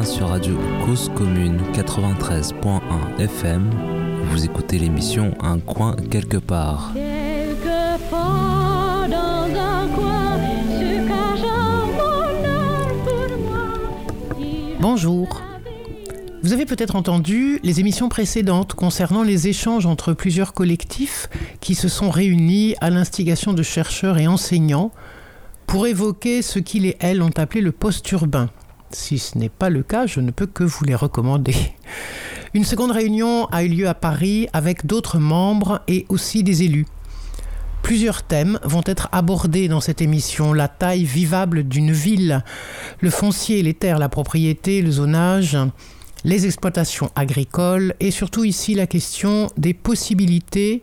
bien sur Radio Cause Commune 93.1 FM. Vous écoutez l'émission Un coin quelque part. Bonjour. Vous avez peut-être entendu les émissions précédentes concernant les échanges entre plusieurs collectifs qui se sont réunis à l'instigation de chercheurs et enseignants pour évoquer ce qu'ils et elles ont appelé le post-urbain. Si ce n'est pas le cas, je ne peux que vous les recommander. Une seconde réunion a eu lieu à Paris avec d'autres membres et aussi des élus. Plusieurs thèmes vont être abordés dans cette émission. La taille vivable d'une ville, le foncier, les terres, la propriété, le zonage, les exploitations agricoles et surtout ici la question des possibilités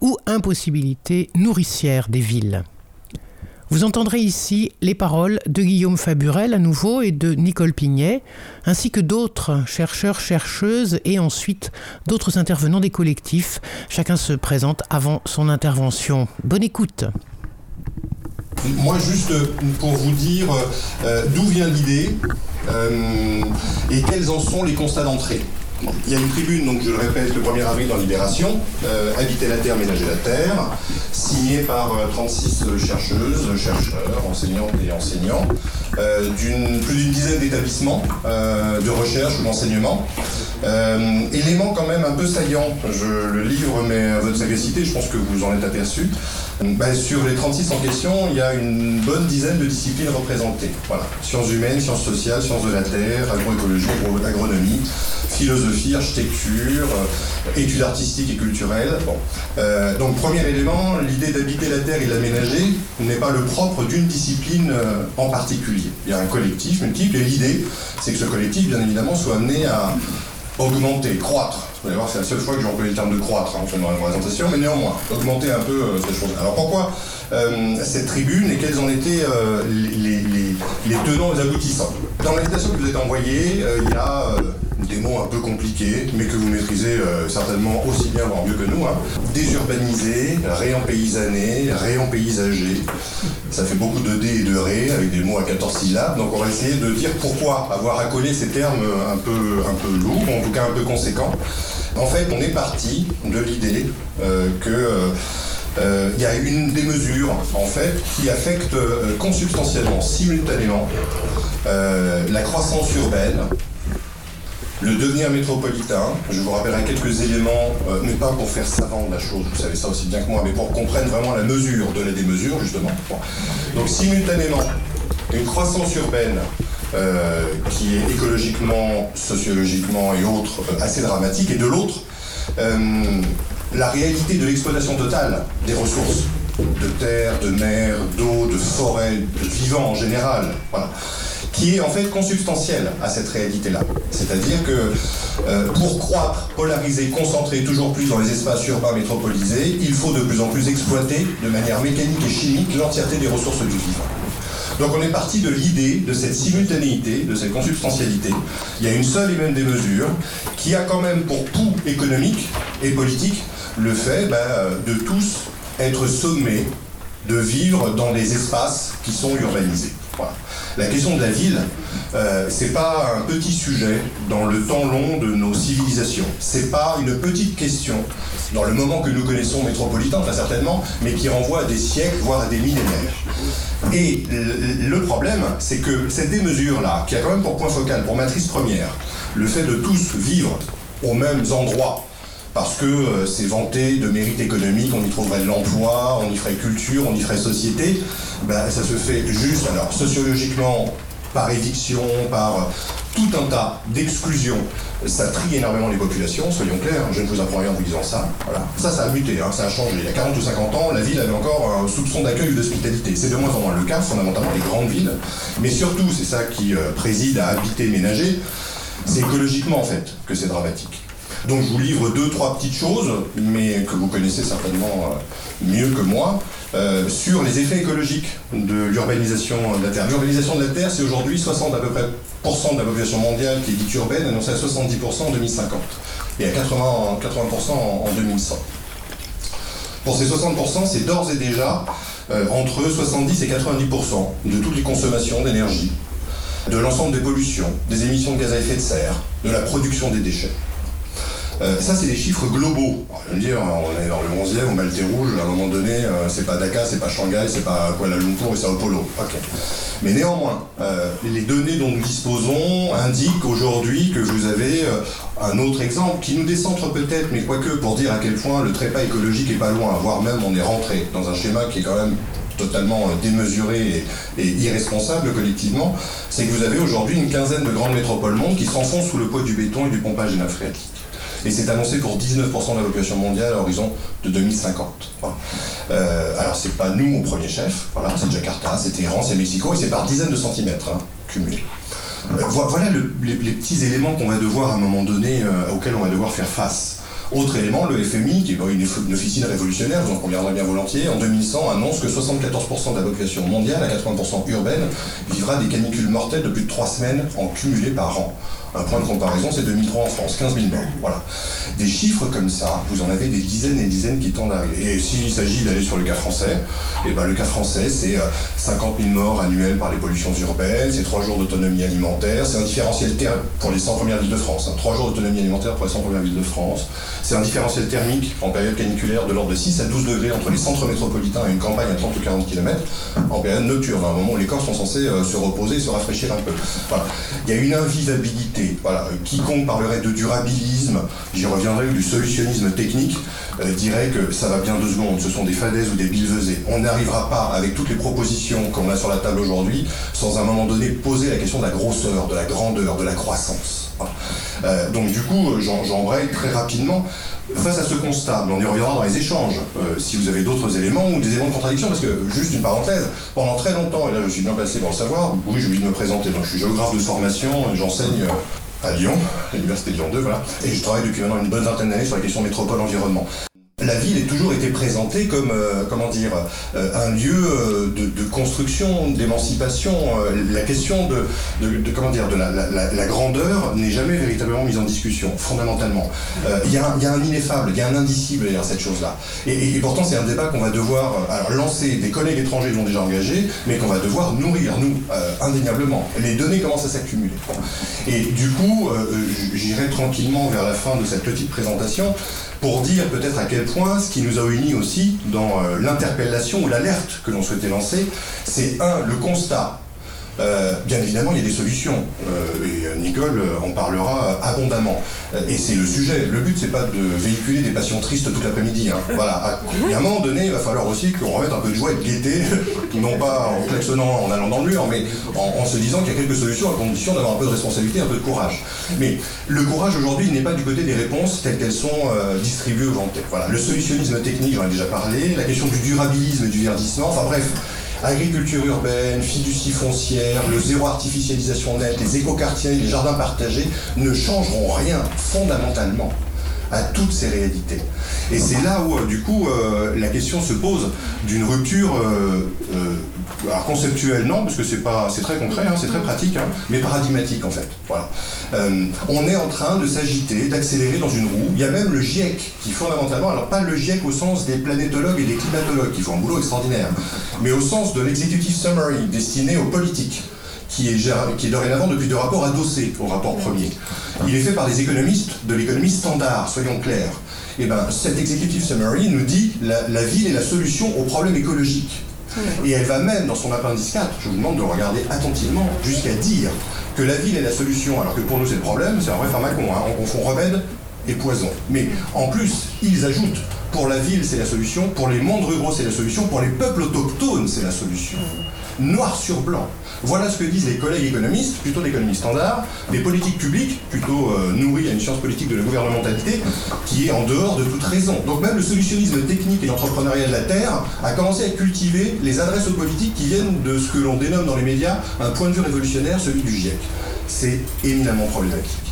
ou impossibilités nourricières des villes. Vous entendrez ici les paroles de Guillaume Faburel à nouveau et de Nicole Pignet, ainsi que d'autres chercheurs, chercheuses et ensuite d'autres intervenants des collectifs. Chacun se présente avant son intervention. Bonne écoute. Moi, juste pour vous dire euh, d'où vient l'idée euh, et quels en sont les constats d'entrée. Il y a une tribune, donc je le répète, le 1er avril dans Libération, euh, Habiter la Terre, ménager la Terre, signée par 36 euh, chercheuses, chercheurs, enseignantes et enseignants, euh, d'une plus d'une dizaine d'établissements de recherche ou d'enseignement. élément quand même un peu saillant, je le livre, mais à votre sagacité, je pense que vous en êtes aperçu. Ben, sur les 36 en question, il y a une bonne dizaine de disciplines représentées. Voilà. Sciences humaines, sciences sociales, sciences de la terre, agroécologie, agronomie, philosophie, architecture, euh, études artistiques et culturelles. Euh, donc premier élément, l'idée d'habiter la Terre et l'aménager n'est pas le propre d'une discipline euh, en particulier. Il y a un collectif multiple et l'idée, c'est que ce collectif, bien évidemment, soit amené à augmenter, croître. Vous allez voir, c'est la seule fois que j'ai employé le terme de croître hein, dans la présentation, mais néanmoins, augmenter un peu ces choses. Alors pourquoi cette tribune et quels en étaient les, les, tenants et aboutissants? Dans l'invitation que vous êtes envoyée, il y a des mots un peu compliqués, mais que vous maîtrisez euh, certainement aussi bien, voire mieux que nous. Hein. Désurbanisé, réempaysané, réempaysagé. Ça fait beaucoup de D et de Ré, avec des mots à 14 syllabes. Donc on va essayer de dire pourquoi avoir accolé ces termes un peu, un peu lourds, en tout cas un peu conséquents. En fait, on est parti de l'idée euh. Euh, il y a une des mesures en fait qui affecte consubstantiellement, simultanément, la croissance urbaine le devenir métropolitain, je vous rappellerai quelques éléments, euh, mais pas pour faire savant de la chose, vous savez ça aussi bien que moi, mais pour qu'on comprenne vraiment la mesure de la démesure, justement. Donc simultanément, une croissance urbaine euh, qui est écologiquement, sociologiquement et autres euh, assez dramatique, et de l'autre, la réalité de l'exploitation totale des ressources, de terre, de mer, d'eau, de forêt, de vivant en général. Voilà qui est en fait consubstantielle à cette réalité-là. C'est-à-dire que euh, pour croître, polariser, concentrer toujours plus dans les espaces urbains métropolisés, il faut de plus en plus exploiter de manière mécanique et chimique l'entièreté des ressources du vivant. Donc on est parti de l'idée de cette simultanéité, de cette consubstantialité. Il y a une seule et même des mesures qui a quand même pour pouls économique et politique le fait ben, de tous être sommés de vivre dans des espaces qui sont urbanisés. La question de la ville, euh, c'est pas un petit sujet dans le temps long de nos civilisations. C'est pas une petite question dans le moment que nous connaissons métropolitain, très certainement, mais qui renvoie à des siècles, voire à des millénaires. Et le problème, c'est que cette démesure-là, qui a quand même pour point focal, pour matrice première, le fait de tous vivre aux mêmes endroits, parce que euh, c'est vanté de mérite économique, on y trouverait de l'emploi, on y ferait culture, on y ferait société, ben, ça se fait juste, alors sociologiquement, par éviction, par euh, tout un tas d'exclusions. Ça trie énormément les populations, soyons clairs, je ne vous apprends rien en vous disant ça. Voilà. Ça, ça a muté, hein, ça a changé. Il y a 40 ou 50 ans, la ville avait encore un soupçon d'accueil ou d'hospitalité. C'est de moins en moins le cas, fondamentalement les grandes villes. Mais surtout, c'est ça qui euh, préside à habiter, ménager, c'est écologiquement en fait que c'est dramatique. Donc je vous livre deux, trois petites choses, mais que vous connaissez certainement euh, mieux que moi, euh, sur les effets écologiques de l'urbanisation de la Terre. L'urbanisation de la Terre, c'est aujourd'hui 60 à peu près de la population mondiale qui est dite urbaine, annoncée à 70% en 2050 et à 80, 80% en, 2100. Pour ces 60%, c'est d'ores et déjà euh, entre 70 et 90% de toutes les consommations d'énergie de l'ensemble des pollutions, des émissions de gaz à effet de serre, de la production des déchets. Euh, ça, c'est des chiffres globaux. Veux dire, on est dans le 11e, au Maltais Rouge, à un moment donné, euh, c'est pas Dakar, c'est pas Shanghai, c'est pas Kuala Lumpur et Sao Paulo. Ok. Mais néanmoins, euh, les données dont nous disposons indiquent aujourd'hui que vous avez un autre exemple qui nous décentre peut-être, mais quoique pour dire à quel point le trépas écologique est pas loin, voire même on est rentré dans un schéma qui est quand même totalement démesuré et, irresponsable collectivement, c'est que vous avez aujourd'hui une quinzaine de grandes métropoles mondes qui s'enfoncent sous le poids du béton et du pompage phréatiques et c'est annoncé pour 19% de la population mondiale à l'horizon de 2050. Euh, alors c'est pas nous au premier chef, voilà, c'est Jakarta, c'est Téhéran, c'est Mexico, et c'est par dizaines de centimètres hein, cumulés. Euh, voilà les, petits éléments qu'on va devoir à un moment donné, euh, auxquels on va devoir faire face. Autre élément, le FMI, qui est une, officine révolutionnaire, vous en conviendrez bien volontiers, en 2100 annonce que 74% de la population mondiale, à 80% urbaine, vivra des canicules mortelles de plus de 3 semaines en cumulé par an. Un point de comparaison, c'est 2003 en France, 15 000 morts. Voilà. Des chiffres comme ça, vous en avez des dizaines et dizaines qui tendent à arriver. Et s'il s'agit d'aller sur le cas français, eh ben le cas français, c'est 50 euh, 000 morts annuels par les pollutions urbaines, c'est 3 jours d'autonomie alimentaire, c'est un différentiel thermique pour les 100 premières villes de France. 3 hein. jours d'autonomie alimentaire pour les 100 premières villes de France. C'est un différentiel thermique en période caniculaire de l'ordre de 6 à 12 degrés entre les centres métropolitains et une campagne à 30 ou 40 km en période nocturne, à un moment où les corps sont censés euh, se reposer se rafraîchir un peu. Voilà. Il y a une voilà, quiconque parlerait de durabilisme, j'y reviendrai, du solutionnisme technique, euh, dirait que ça va bien deux secondes, ce sont des fadaises ou des billevesées. On n'arrivera pas, avec toutes les propositions qu'on a sur la table aujourd'hui, sans à un moment donné poser la question de la grosseur, de la grandeur, de la croissance. Euh, donc du coup, j'embraye très rapidement. Face à ce constat, on y reviendra dans les échanges, euh, si vous avez d'autres éléments ou des éléments de contradiction, parce que, juste une parenthèse, pendant très longtemps, et là je suis bien placé pour le savoir, oui, j'ai oublié de me présenter, donc je suis géographe de formation, j'enseigne à Lyon, l'université de Lyon 2, voilà, et je travaille depuis maintenant une bonne vingtaine d'années sur la question métropole-environnement la ville est toujours été présentée comme, euh, comment dire, euh, un lieu euh, de, construction, d'émancipation. la question de, comment dire, de la, grandeur n'est jamais véritablement mise en discussion, fondamentalement. Il y, a un ineffable, il y a un indicible derrière cette chose-là. Et, pourtant, c'est un débat qu'on va devoir lancer. Des collègues étrangers l'ont déjà engagé, mais qu'on va devoir nourrir, nous, indéniablement. Les données commencent à s'accumuler. Et du coup, j'irai tranquillement vers la fin de cette petite présentation pour dire peut-être à quel ce qui nous a unis aussi dans euh, l'interpellation ou l'alerte que l'on souhaitait lancer, c'est un, le constat euh, bien évidemment, il y a des solutions. Euh, et euh, Nicole en parlera abondamment. Et c'est le sujet. Le but, c'est pas de véhiculer des passions tristes toute l'après-midi. Hein. Voilà. À, un moment donné, il va falloir aussi qu'on remette un peu de joie et de gaieté, non pas en klaxonnant en allant dans le mur, mais en, se disant qu'il y a quelques solutions à condition d'avoir un peu de responsabilité, un peu de courage. Mais le courage aujourd'hui n'est pas du côté des réponses telles qu'elles sont distribuées aux gens. Voilà. Le solutionnisme technique, j'en ai déjà parlé. La question du durabilisme et du verdissement. Enfin bref agriculture urbaine, fiducie foncière, le zéro artificialisation nette, les écoquartiers, les jardins partagés ne changeront rien fondamentalement à toutes ces réalités. Et c'est là où, euh, du coup, euh, la question se pose d'une rupture euh, conceptuelle, non, parce que c'est très concret, hein, c'est très pratique, hein, mais paradigmatique en fait. Voilà. on est en train de s'agiter, d'accélérer dans une roue. Il y a même le GIEC qui fondamentalement, alors pas le GIEC au sens des planétologues et des climatologues qui font un boulot extraordinaire, mais au sens de l'executive summary destiné aux politiques qui est, dorénavant depuis deux rapports adossés au rapport premier. Il est fait par des économistes de l'économie standard, soyons clairs. Et eh ben, cet executive summary nous dit la ville est la solution aux problèmes écologiques. Et elle va même, dans son appendice 4, je vous demande de regarder attentivement, jusqu'à dire que la ville est la solution, alors que pour nous c'est le problème, c'est un vrai pharmacon, hein, on confond remède et poison. Mais en plus, ils ajoutent, pour la ville c'est la solution, pour les mondes ruraux c'est la solution, pour les peuples autochtones c'est la solution. Noir sur blanc. Voilà ce que disent les collègues économistes, plutôt d'économie standard, des politiques publiques, plutôt euh, nourries à une science politique de la gouvernementalité, qui est en dehors de toute raison. Donc même le solutionnisme technique et l'entrepreneuriat de la Terre a commencé à cultiver les adresses aux politiques qui viennent de ce que l'on dénomme dans les médias un point de vue révolutionnaire, celui du GIEC. C'est éminemment problématique.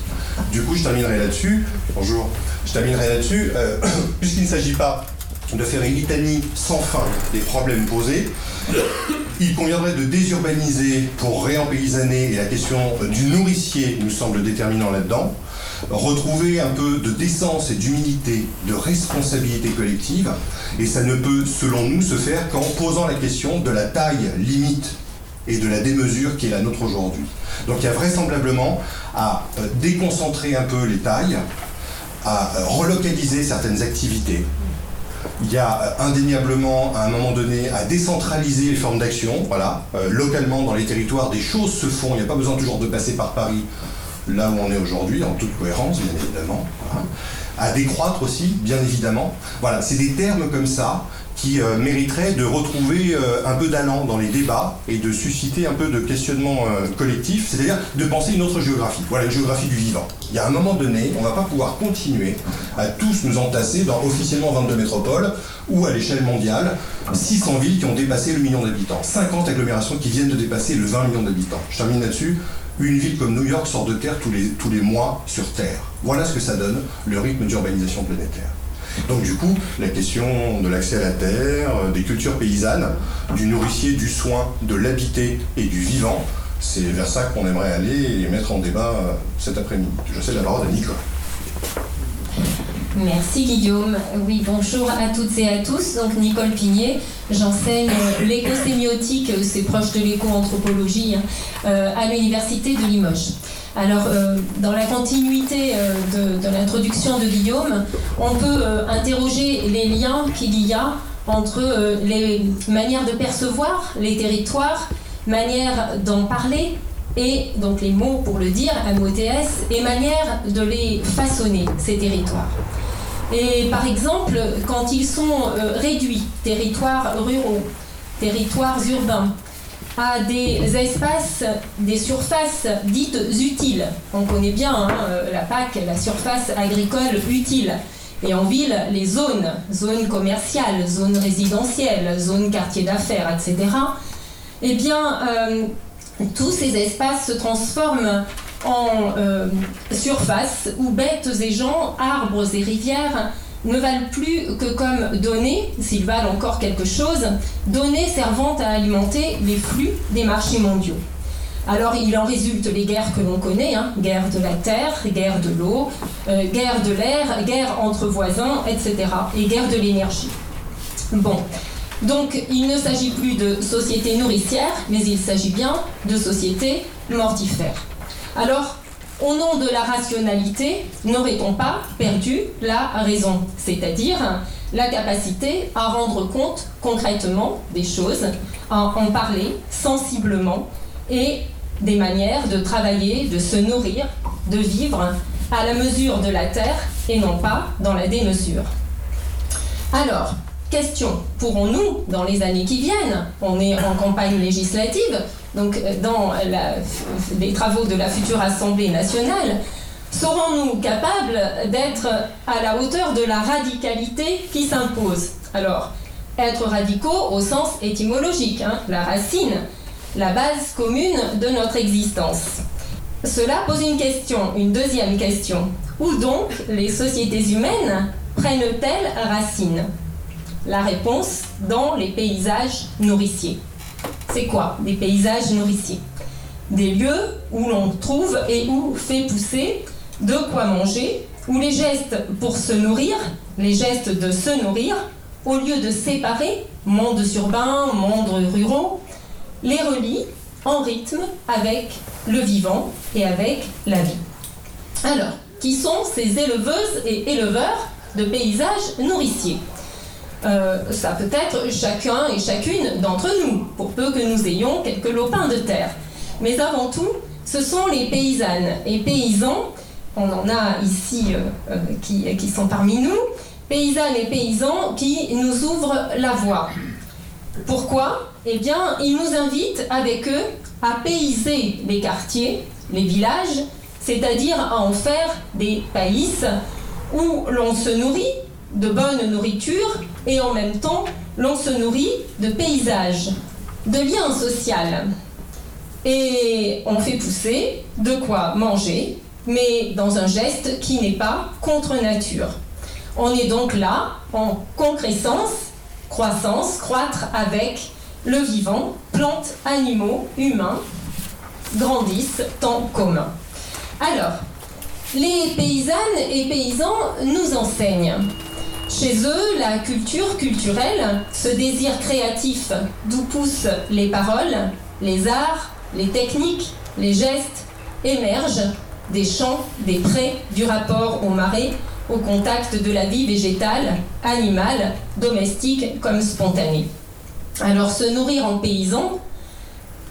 Du coup, je terminerai là-dessus. Bonjour. Je terminerai là-dessus, euh, puisqu'il ne s'agit pas de faire une litanie sans fin des problèmes posés. Il conviendrait de désurbaniser pour réempaysanner, et la question du nourricier nous semble déterminant là-dedans, retrouver un peu de décence et d'humilité, de responsabilité collective, et ça ne peut, selon nous, se faire qu'en posant la question de la taille limite et de la démesure qui est la nôtre aujourd'hui. Donc il y a vraisemblablement à euh, déconcentrer un peu les tailles, à euh, relocaliser certaines activités. Il y a euh, indéniablement, à un moment donné, à décentraliser les formes d'action. Voilà, localement, dans les territoires, des choses se font. Il n'y a pas besoin toujours de passer par Paris, là où on est aujourd'hui, en toute cohérence, bien évidemment. À décroître aussi, bien évidemment. Voilà, c'est des termes comme ça qui euh, mériterait de retrouver euh, un peu d'allant dans les débats et de susciter un peu de questionnement euh, collectif, c'est-à-dire de penser une autre géographie. Voilà, une géographie du vivant. Il y a un moment donné, on ne va pas pouvoir continuer à tous nous entasser dans officiellement 22 métropoles ou à l'échelle mondiale 600 villes qui ont dépassé le million d'habitants, 50 agglomérations qui viennent de dépasser le 20 millions d'habitants. Je termine là-dessus. Une ville comme New York sort de terre tous les, tous les mois sur Terre. Voilà ce que ça donne, le rythme d'urbanisation planétaire. Donc du coup, la question de l'accès à la terre, euh, des cultures paysannes, du nourricier, du soin, de l'habité et du vivant, c'est vers ça qu'on aimerait aller et mettre en débat euh, cet après-midi. Je sais la parole à Nicole. Merci Guillaume. Oui, bonjour à toutes et à tous. Donc Nicole Pigné, j'enseigne l'écosémiotique, c'est proche de l'éco-anthropologie, hein, euh, à l'université de Limoges. Alors, euh, dans la continuité euh, de, l'introduction de Guillaume, on peut euh, interroger les liens qu'il y a entre les manières de percevoir les territoires, manières d'en parler, et donc les mots pour le dire, MOTS, et manière de les façonner, ces territoires. Et par exemple, quand ils sont réduits, territoires ruraux, territoires urbains, à des espaces, des surfaces dites utiles. On connaît bien hein, euh, la PAC, la surface agricole utile. Et en ville, les zones, zones commerciales, zones résidentielles, zones quartiers d'affaires, etc. Eh bien, euh, tous ces espaces se transforment en euh, surfaces où bêtes et gens, arbres et rivières ne valent plus que comme données, s'ils valent encore quelque chose, données servant à alimenter les flux des marchés mondiaux. Alors il en résulte les guerres que l'on connaît, hein, guerre de la terre, guerre de l'eau, euh, guerre de l'air, guerre entre voisins, etc. et guerre de l'énergie. Bon, donc il ne s'agit plus de société nourricière, mais il s'agit bien de société mortifère. Alors au nom de la rationalité, n'aurait-on pas perdu la raison, c'est-à-dire la capacité à rendre compte concrètement des choses, à en parler sensiblement et des manières de travailler, de se nourrir, de vivre à la mesure de la terre et non pas dans la démesure. Alors, question, pourrons-nous, dans les années qui viennent, on est en campagne législative, donc euh, dans les travaux de la future Assemblée nationale, serons-nous capables d'être à la hauteur de la radicalité qui s'impose? Alors, être radicaux au sens étymologique, hein, la racine, la base commune de notre existence. Cela pose une question, une deuxième question. Où donc les sociétés humaines prennent-elles racine? La réponse dans les paysages nourriciers. C'est quoi Des paysages nourriciers? Des lieux où l'on trouve et où fait pousser de quoi manger, où les gestes pour se nourrir, les gestes de se nourrir, au lieu de séparer mondes urbains, mondes ruraux, les relient en rythme avec le vivant et avec la vie. Alors, qui sont ces éleveuses et éleveurs de paysages nourriciers? Euh, ça peut être chacun et chacune d'entre nous, pour peu que nous ayons quelques lopins de terre. Mais avant tout, ce sont les paysannes et paysans, on en a ici euh, euh, qui, qui sont parmi nous, paysannes et paysans qui nous ouvrent la voie. Pourquoi? Eh bien, ils nous invitent avec eux à payser les quartiers, les villages, c'est-à-dire à en faire des pays où l'on se nourrit de bonne nourriture et en même temps l'on se nourrit de paysages, de liens sociaux. Et on fait pousser de quoi manger, mais dans un geste qui n'est pas contre nature. On est donc là en concrescence, croissance, croître avec le vivant, plantes, animaux, humains, grandissent temps commun. Alors, les paysannes et paysans nous enseignent chez eux, la culture culturelle, ce désir créatif d'où poussent les paroles, les arts, les techniques, les gestes émergent des champs, des prés, du rapport aux marais, au contact de la vie végétale, animale, domestique comme spontanée. Alors se nourrir en paysan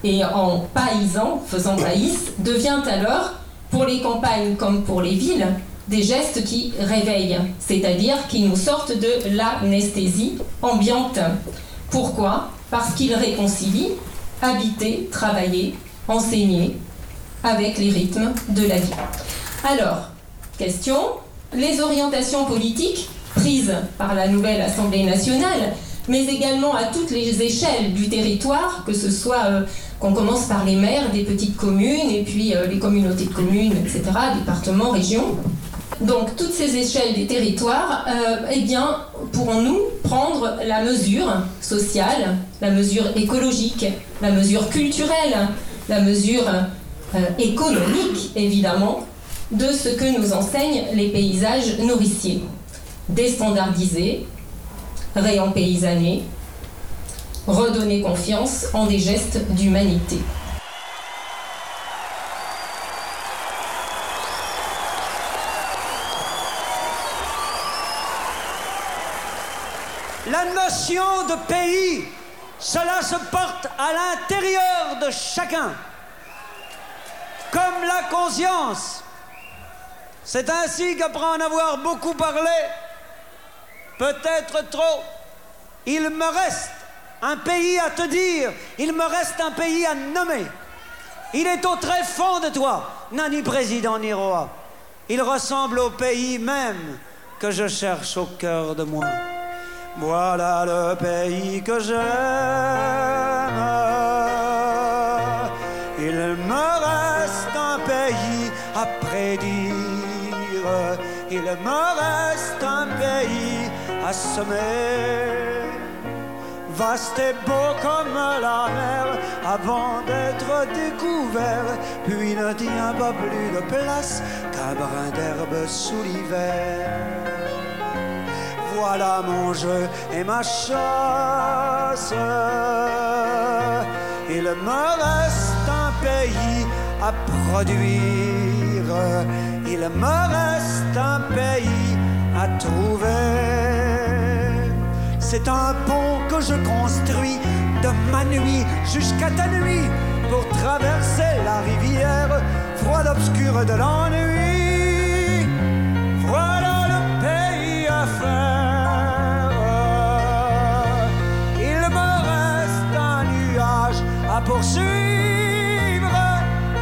et en paysan, faisant païs, devient alors, pour les campagnes comme pour les villes, des gestes qui réveillent, c'est-à-dire qui nous sortent de l'anesthésie ambiante. Pourquoi? Parce qu'ils réconcilient habiter, travailler, enseigner avec les rythmes de la vie. Alors, question, les orientations politiques prises par la nouvelle Assemblée nationale, mais également à toutes les échelles du territoire, que ce soit euh, qu'on commence par les maires des petites communes et puis euh, les communautés de communes, etc., départements, régions. Donc toutes ces échelles des territoires, euh, eh pourrons-nous prendre la mesure sociale, la mesure écologique, la mesure culturelle, la mesure économique, évidemment, de ce que nous enseignent les paysages nourriciers. Déstandardiser, réempaysanner, redonner confiance en des gestes d'humanité. La notion de pays, cela se porte à l'intérieur de chacun, comme la conscience. C'est ainsi qu'après en avoir beaucoup parlé, peut-être trop, il me reste un pays à te dire, il me reste un pays à nommer. Il est au très fond de toi, n'a ni président ni roi. Il ressemble au pays même que je cherche au cœur de moi. Voilà le pays que j'aime. Il me reste un pays à prédire. Il me reste un pays à semer. Vaste et beau comme la mer avant d'être découvert, puis ne tient pas plus de place qu'un brin d'herbe sous l'hiver voilà mon jeu et ma chasse. Il me reste un pays à produire, il me reste un pays à trouver. C'est un pont que je construis de ma nuit jusqu'à ta nuit pour traverser la rivière froide obscure de l'ennui. Poursuivre.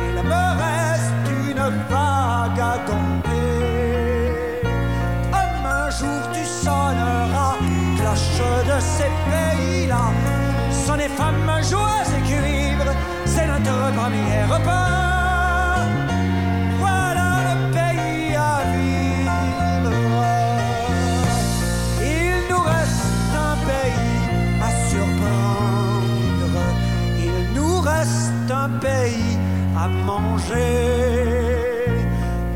Il me reste une vague à tomber. Comme un jour tu sonneras, cloche de ces pays-là. Sonner femmes, joueuses et cuivre, c'est notre premier repas. Un pays à manger.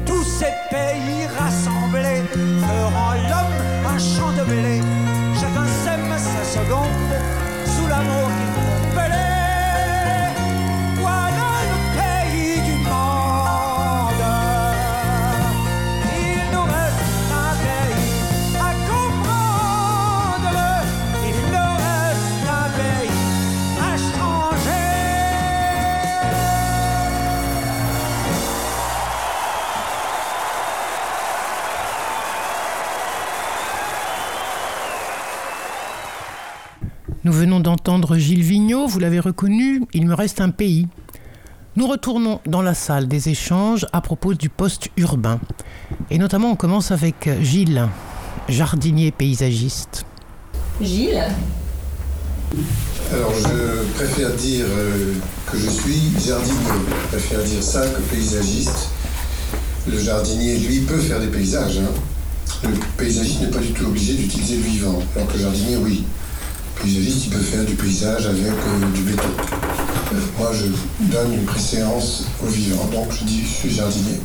Tous ces pays rassemblés feront l'homme un champ de blé. Chacun sème sa seconde sous l'amour d'entendre Gilles Vigneault, vous l'avez reconnu, il me reste un pays. Nous retournons dans la salle des échanges à propos du poste urbain. Et notamment, on commence avec Gilles, jardinier paysagiste. Gilles, Alors je préfère dire euh, que je suis jardinier. Je préfère dire ça que paysagiste. Le jardinier, lui, peut faire des paysages. hein. Le paysagiste n'est pas du tout obligé d'utiliser le vivant. Alors que le jardinier, oui. Paysagiste, il peut faire du paysage avec euh, du béton. Euh, moi, je donne une préséance au vivant, donc je dis je suis jardinier.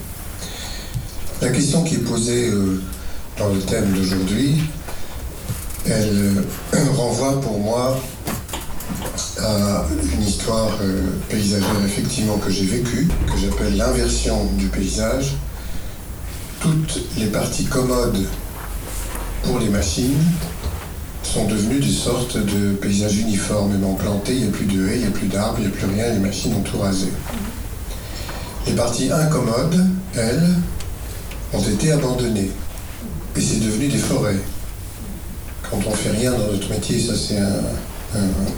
La question qui est posée euh, dans le thème d'aujourd'hui, elle renvoie pour moi à une histoire paysagère effectivement que j'ai vécue, que j'appelle l'inversion du paysage. Toutes les parties commodes pour les machines sont devenues des sortes de paysages uniformément plantés. Il n'y a plus de haies, il n'y a plus d'arbres, il n'y a plus rien, les machines ont tout rasé. Les parties incommodes, elles, ont été abandonnées. Et c'est devenu des forêts. Quand on fait rien dans notre métier, ça c'est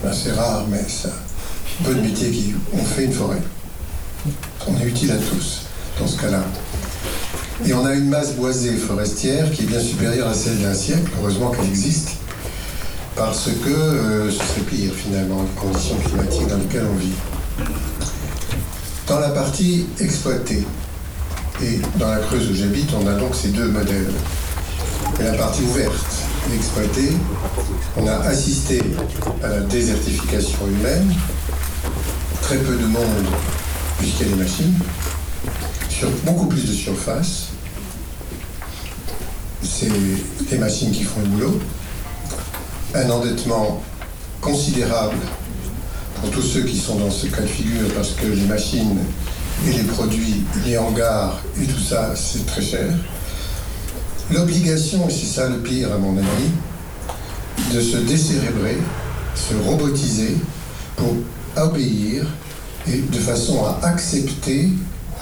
assez rare, mais un peu de métier qui fait une forêt. On est utile à tous dans ce cas-là. Et on a une masse boisée forestière qui est bien supérieure à celle d'un siècle, heureusement qu'elle existe, parce que euh, ce serait pire finalement, les conditions climatiques dans lesquelles on vit. Dans la partie exploitée, et dans la Creuse où j'habite, on a donc ces deux modèles. Et la partie ouverte et exploitée, on a assisté à la désertification humaine, très peu de monde puisqu'il y a des machines, sur beaucoup plus de surface. C'est les machines qui font le boulot. Un endettement considérable pour tous ceux qui sont dans ce cas de figure parce que les machines et les produits, les hangars et tout ça, c'est très cher. L'obligation, et c'est ça le pire à mon avis, de se décérébrer, se robotiser pour obéir et de façon à accepter,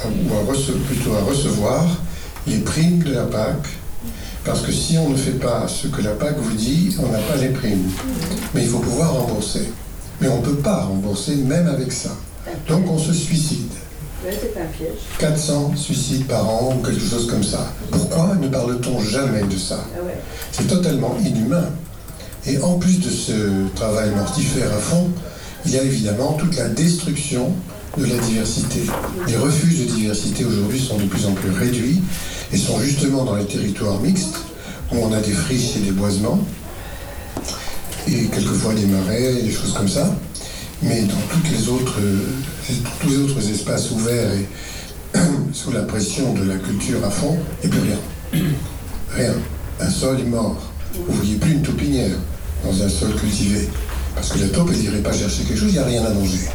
ou à plutôt à recevoir, les primes de la PAC. Parce que si on ne fait pas ce que la PAC vous dit, on n'a pas les primes. Mais il faut pouvoir rembourser. Mais on ne peut pas rembourser même avec ça. Donc on se suicide. 400 suicides par an ou quelque chose comme ça. Pourquoi ne parle-t-on jamais de ça? Ah C'est totalement inhumain. Et en plus de ce travail mortifère à fond, il y a évidemment toute la destruction de la diversité. Les refuges de diversité aujourd'hui sont de plus en plus réduits et sont justement dans les territoires mixtes où on a des friches et des boisements et quelquefois des marais, des choses comme ça. Mais dans tous les autres espaces ouverts et sous la pression de la culture à fond, il n'y a plus rien. Rien. Un sol est mort. Vous ne voyez plus une taupinière dans un sol cultivé. Parce que la taupe, elle n'irait pas chercher quelque chose, il n'y a rien à manger.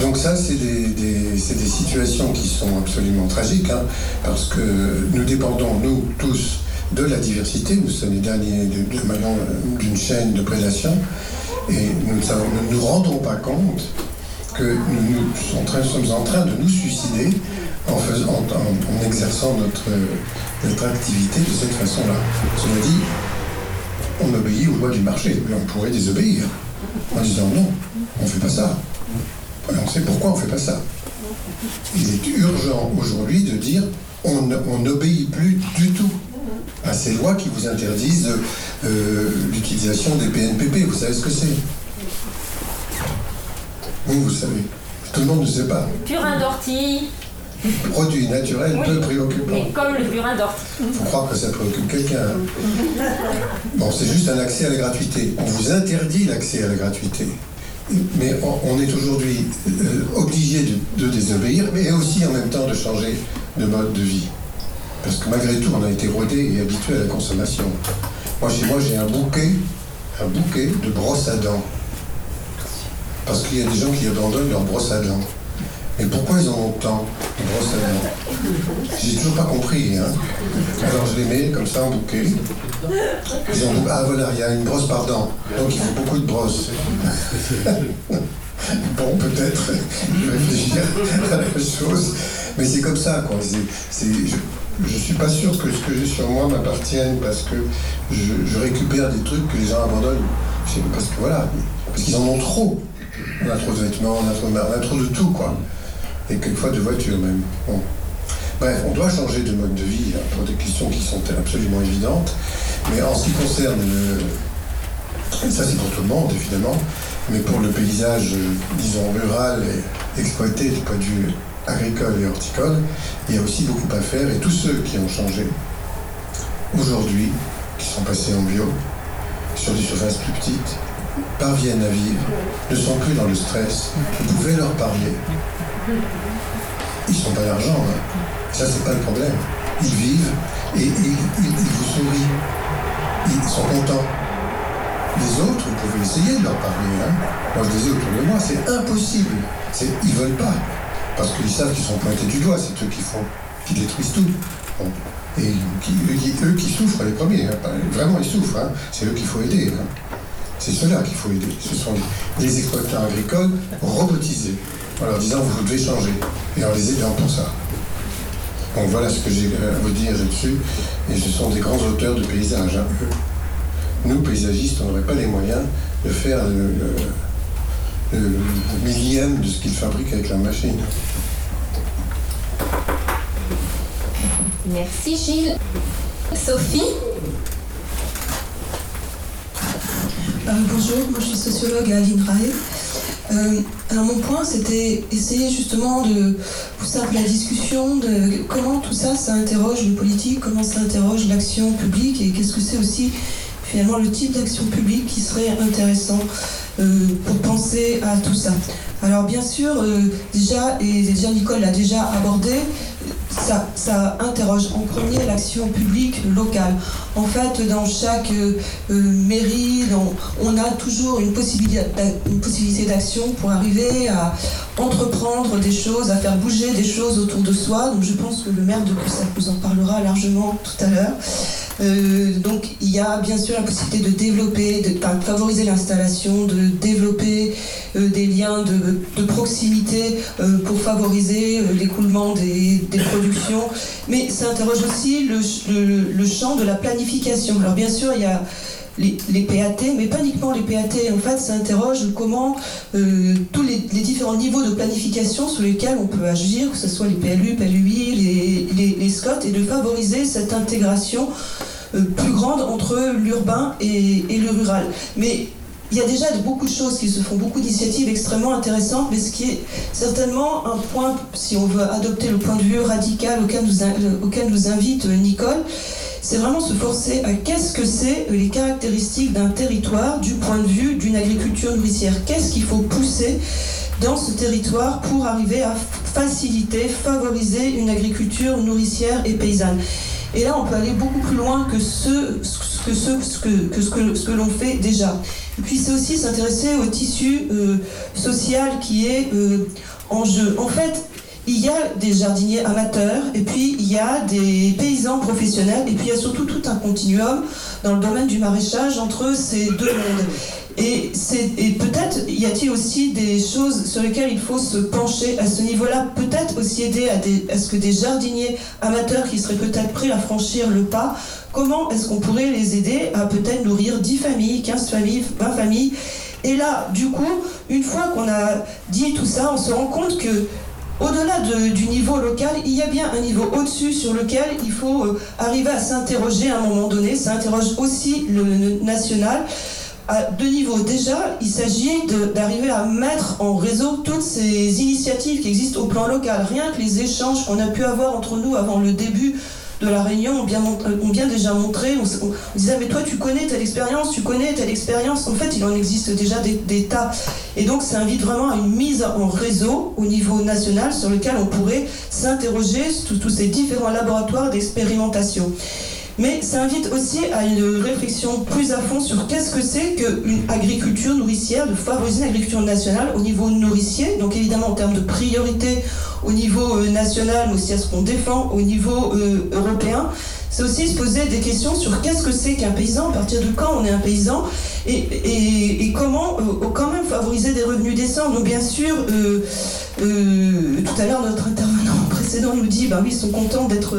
Donc ça, c'est des, situations qui sont absolument tragiques, hein, parce que nous dépendons, nous tous, de la diversité. Nous sommes les derniers d'une chaîne de prédation. Et nous ne nous, rendons pas compte que nous, sommes en train de nous suicider en, faisant, en, exerçant notre, notre, activité de cette façon-là. Cela dit, on obéit aux lois du marché, mais on pourrait désobéir en disant non, on ne fait pas ça. On sait pourquoi on ne fait pas ça. Il est urgent aujourd'hui de dire on n'obéit plus du tout à ces lois qui vous interdisent euh, l'utilisation des PNPP. Vous savez ce que c'est? Vous, vous savez. Tout le monde ne sait pas. Purin d'ortie. Produit naturel peu préoccupant. Mais comme le purin d'ortie. Il faut croire que ça préoccupe quelqu'un. Bon, c'est juste un accès à la gratuité. On vous interdit l'accès à la gratuité. Mais on, est aujourd'hui euh, obligé de, désobéir, mais aussi en même temps de changer de mode de vie. Parce que malgré tout, on a été rodé et habitué à la consommation. Moi, chez moi, j'ai un bouquet, un bouquet de brosses à dents. Parce qu'il y a des gens qui abandonnent leurs brosses à dents. Mais pourquoi ils en ont tant de brosses à dents J'ai toujours pas compris. Hein. Alors je les mets comme ça en bouquet. Ils ont, ah voilà, il y a une brosse par dent. Donc il faut beaucoup de brosses. bon, peut-être réfléchir à la chose. Mais c'est comme ça, quoi. Je ne suis pas sûr que ce que j'ai sur moi m'appartienne parce que je, récupère des trucs que les gens abandonnent. Parce que voilà, parce qu'ils en ont trop. On a trop de vêtements, on a trop, on a trop de tout, quoi. Et quelquefois de voitures même. Bref, on doit changer de mode de vie hein, pour des questions qui sont absolument évidentes. Mais en ce qui concerne le. Ça, c'est pour tout le monde, évidemment. Mais pour le paysage, disons, rural et exploité du point de vue agricole et horticole, il y a aussi beaucoup à faire et tous ceux qui ont changé aujourd'hui, qui sont passés en bio, sur des surfaces plus petites, parviennent à vivre, ne sont plus dans le stress, vous pouvez leur parler. Ils ne sont pas d'argent, hein. ça c'est pas le problème. Ils vivent et ils, vous sourient, ils sont contents. Les autres, vous pouvez essayer de leur parler. Hein. Moi, je disais autour de moi, c'est impossible. Ils veulent pas. Parce qu'ils savent qu'ils sont pointés du doigt. C'est eux qui font, qui détruisent tout. Et eux, qui, souffrent les premiers. Hein. Vraiment, ils souffrent. Hein. C'est eux qu'il faut aider. C'est ceux-là qu'il faut aider. Ce sont les exploitants agricoles robotisés. En leur disant, vous devez changer. Et en les aidant pour ça. Donc voilà ce que j'ai à vous dire là-dessus. Et ce sont des grands auteurs de paysages. Nous, paysagistes, on n'aurait pas les moyens de faire le, millième de ce qu'ils fabriquent avec la machine. Merci Gilles. Sophie euh, Bonjour, moi je suis sociologue à l'INRAE. Euh, alors mon point, c'était essayer justement de pousser la discussion de comment tout ça, ça interroge le politique, comment ça interroge l'action publique et qu'est-ce que c'est aussi finalement le type d'action publique qui serait intéressant euh, pour penser à tout ça. Alors bien sûr, euh, déjà, et déjà Nicole l'a déjà abordé, ça, interroge en premier l'action publique locale. En fait, dans chaque euh, mairie, on a toujours une possibilité, d'action pour arriver à entreprendre des choses, à faire bouger des choses autour de soi. Donc je pense que le maire de Cussac vous en parlera largement tout à l'heure. Euh, donc il y a bien sûr la possibilité de développer, de, favoriser l'installation, de développer euh, des liens de, proximité euh, pour favoriser l'écoulement des, productions. Mais ça interroge aussi le, champ de la planification. Alors bien sûr, il y a les, PAT, mais pas uniquement les PAT. En fait, ça interroge comment tous les, différents niveaux de planification sur lesquels on peut agir, que ce soit les PLU, PLUI, les, les, les SCOT, et de favoriser cette intégration euh, plus grande entre l'urbain et, le rural. Mais il y a déjà beaucoup de choses qui se font, beaucoup d'initiatives extrêmement intéressantes, mais ce qui est certainement un point, si on veut adopter le point de vue radical auquel nous, euh, auquel nous invite euh, Nicole, c'est vraiment se forcer à qu'est-ce que c'est les caractéristiques d'un territoire du point de vue d'une agriculture nourricière. Qu'est-ce qu'il faut pousser dans ce territoire pour arriver à faciliter, favoriser une agriculture nourricière et paysanne? Et là, on peut aller beaucoup plus loin que ce, que ce, que, ce que, ce que l'on fait déjà. Et puis, c'est aussi s'intéresser au tissu euh, social qui est euh, en jeu. En fait, il y a des jardiniers amateurs, et puis il y a des paysans professionnels, et puis il y a surtout tout un continuum dans le domaine du maraîchage entre ces deux mondes. Et, peut-être y a-t-il aussi des choses sur lesquelles il faut se pencher à ce niveau-là, peut-être aussi aider à, ce que des jardiniers amateurs qui seraient peut-être prêts à franchir le pas, comment est-ce qu'on pourrait les aider à peut-être nourrir 10 familles, 15 familles, 20 familles? Et là, du coup, une fois qu'on a dit tout ça, on se rend compte que au-delà du niveau local, il y a bien un niveau au-dessus sur lequel il faut euh, arriver à s'interroger à un moment donné. Ça interroge aussi le national à deux niveaux. Déjà, il s'agit d'arriver à mettre en réseau toutes ces initiatives qui existent au plan local. Rien que les échanges qu'on a pu avoir entre nous avant le début de la réunion ont bien, déjà montré. On, disait, mais toi, tu connais telle expérience, tu connais telle expérience. En fait, il en existe déjà des, tas. Et donc, ça invite vraiment à une mise en réseau au niveau national sur lequel on pourrait s'interroger sur tous ces différents laboratoires d'expérimentation mais ça invite aussi à une réflexion plus à fond sur qu'est-ce que c'est qu'une agriculture nourricière, de favoriser une agriculture nationale au niveau nourricier, donc évidemment en termes de priorité au niveau euh, national, mais aussi à ce qu'on défend au niveau euh, européen. C'est aussi se poser des questions sur qu'est-ce que c'est qu'un paysan, à partir de quand on est un paysan, et, comment euh, quand même favoriser des revenus décents. Donc bien sûr, tout à l'heure notre intervenant précédent nous dit, bah oui, ils sont contents d'être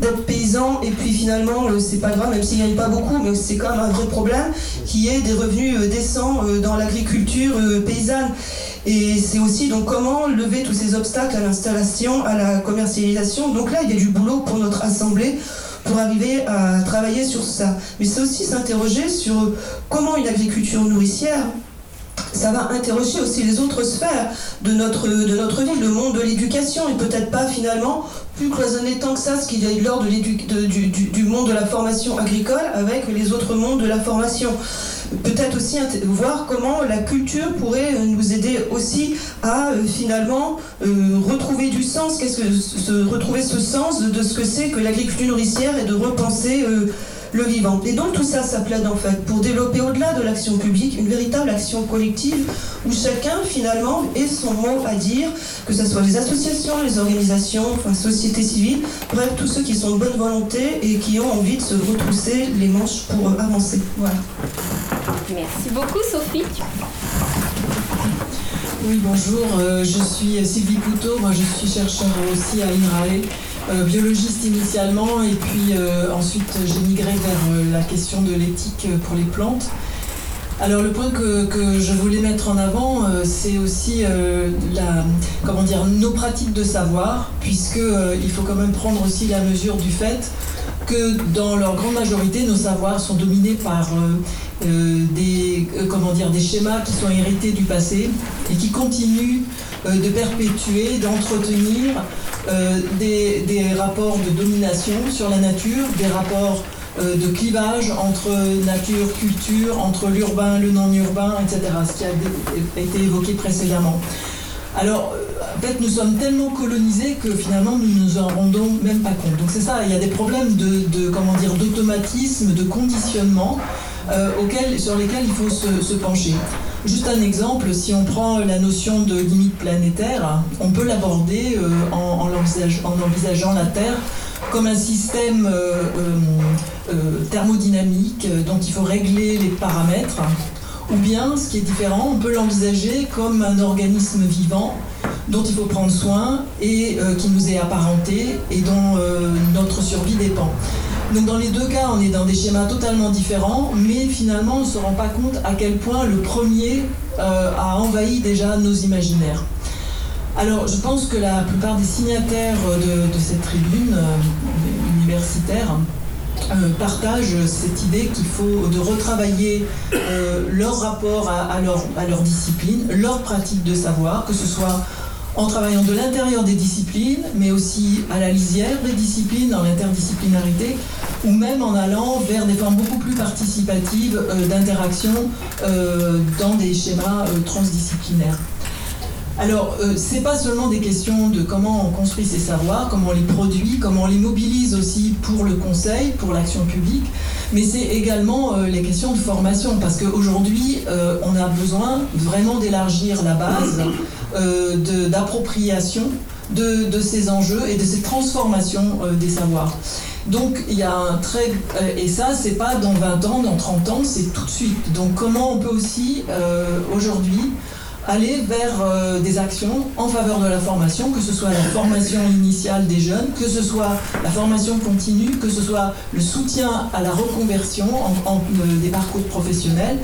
d'être paysan et puis finalement euh, c'est pas grave même s'ils gagnent pas beaucoup mais c'est quand même un vrai problème qui est des revenus euh, décents euh, dans l'agriculture paysanne et c'est aussi donc comment lever tous ces obstacles à l'installation, à la commercialisation. Donc là il y a du boulot pour notre assemblée pour arriver à travailler sur ça. Mais c'est aussi s'interroger sur comment une agriculture nourricière ça va interroger aussi les autres sphères de notre, de notre vie, le monde de l'éducation, et peut-être pas finalement plus cloisonné tant que ça, ce qu'il y a lors de du, du, monde de la formation agricole avec les autres mondes de la formation. Peut-être aussi voir comment la culture pourrait nous aider aussi à euh, finalement euh, retrouver du sens, retrouver ce sens de, ce que c'est que l'agriculture nourricière et de repenser euh, le vivant. Et donc tout ça, ça plaide en fait pour développer au-delà de l'action publique une véritable action collective où chacun finalement ait son mot à dire, que ce soit les associations, les organisations, enfin société civile, bref, tous ceux qui sont de bonne volonté et qui ont envie de se retrousser les manches pour avancer. Voilà. Merci beaucoup Sophie. Oui, bonjour, euh, je suis Sylvie Couteau, moi je suis chercheur aussi à INRAE, euh, biologiste initialement, et puis euh, ensuite j'ai migré vers la question de l'éthique pour les plantes. Alors le point que, je voulais mettre en avant, c'est aussi la, comment dire, nos pratiques de savoir, puisqu'il faut quand même prendre aussi la mesure du fait que dans leur grande majorité, nos savoirs sont dominés par euh, des, euh, comment dire, des schémas qui sont hérités du passé et qui continuent euh, de perpétuer, d'entretenir des, des, rapports de domination sur la nature, des rapports de clivage entre nature, culture, entre l'urbain, le non-urbain, etc., ce qui a été évoqué précédemment. Alors, en fait, nous sommes tellement colonisés que finalement, nous nous en rendons même pas compte. Donc c'est ça, il y a des problèmes de, comment dire, d'automatisme, de conditionnement euh, sur lesquels il faut se, pencher. Juste un exemple, si on prend la notion de limite planétaire, on peut l'aborder euh, en, envisageant la Terre comme un système euh, thermodynamique dont il faut régler les paramètres, ou bien, ce qui est différent, on peut l'envisager comme un organisme vivant dont il faut prendre soin et qui nous est apparenté et dont notre survie dépend. Donc dans les deux cas, on est dans des schémas totalement différents, mais finalement on ne se rend pas compte à quel point le premier euh, a envahi déjà nos imaginaires. Alors je pense que la plupart des signataires de, cette tribune euh, universitaire euh, partagent cette idée qu'il faut de retravailler leur rapport à, leur, discipline, leur pratique de savoir, que ce soit en travaillant de l'intérieur des disciplines, mais aussi à la lisière des disciplines, dans l'interdisciplinarité, ou même en allant vers des formes beaucoup plus participatives euh, d'interaction euh, dans des schémas euh, transdisciplinaires. Alors, ce n'est pas seulement des questions de comment on construit ces savoirs, comment on les produit, comment on les mobilise aussi pour le conseil, pour l'action publique, mais c'est également les questions de formation, parce qu'aujourd'hui, on a besoin vraiment d'élargir la base d'appropriation de, ces enjeux et de ces transformations des savoirs. Donc il y a un très euh, et ça c'est pas dans 20 ans, dans 30 ans, c'est tout de suite. Donc comment on peut aussi euh, aujourd'hui aller vers euh, des actions en faveur de la formation, que ce soit la formation initiale des jeunes, que ce soit la formation continue, que ce soit le soutien à la reconversion en, des parcours professionnels,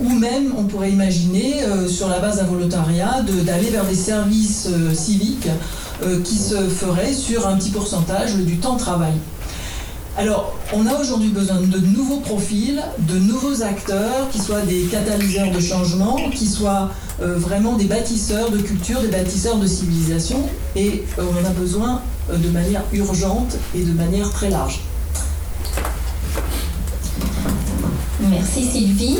ou même on pourrait imaginer sur la base d'un volontariat d'aller vers des services civiques qui se feraient sur un petit pourcentage du temps de travail. Alors, on a aujourd'hui besoin de nouveaux profils, de nouveaux acteurs qui soient des catalyseurs de changement, qui soient euh, vraiment des bâtisseurs de culture, des bâtisseurs de civilisation, et euh, on en a besoin euh, de manière urgente et de manière très large. Merci Sylvie.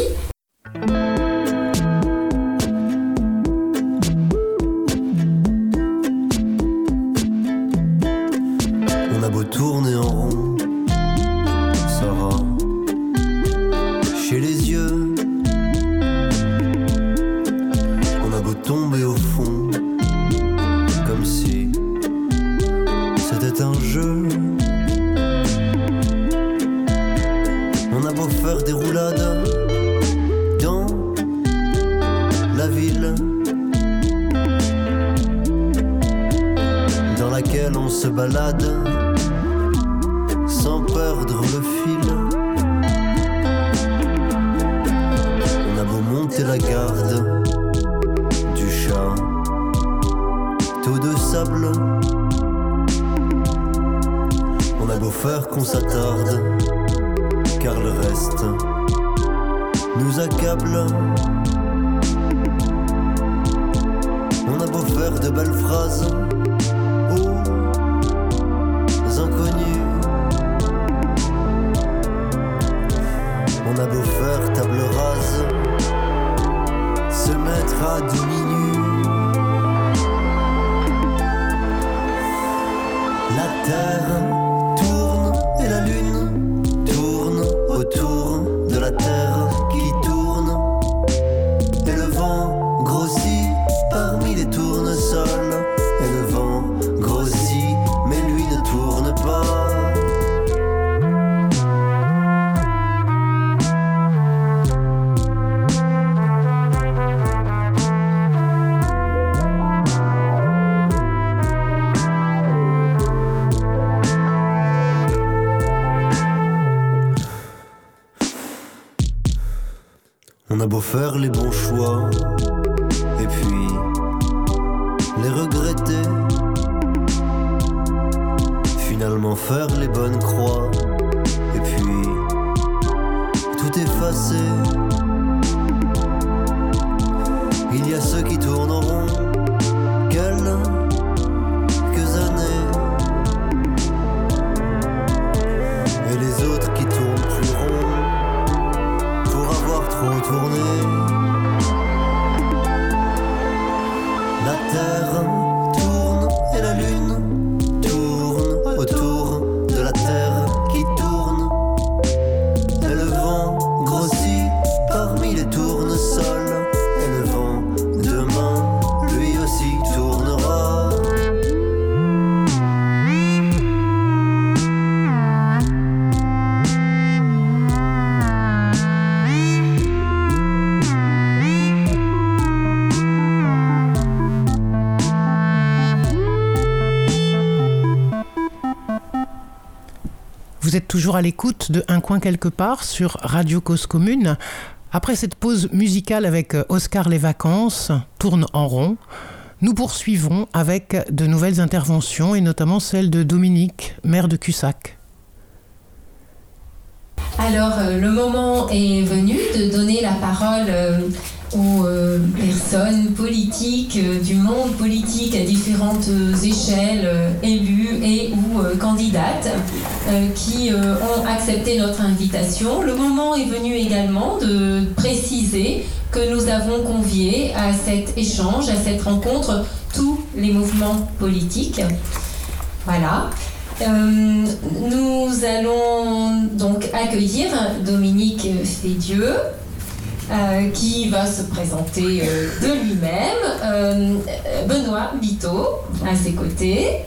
Faire à l'écoute de Un coin quelque part sur Radio Cause Commune. Après cette pause musicale avec euh, Oscar Les Vacances, tourne en rond, nous poursuivons avec de nouvelles interventions et notamment celle de Dominique, maire de Cussac. Alors, euh, le moment est venu de donner la parole aux euh, personnes politiques euh, du monde politique à différentes euh, échelles, euh, élues et ou candidates, qui ont accepté notre invitation. Le moment est venu également de préciser que nous avons convié à cet échange, à cette rencontre, tous les mouvements politiques. Voilà. Nous allons donc accueillir Dominique Fédieux, euh, qui va se présenter euh, de lui-même. Euh, Benoît Biteau, à ses côtés.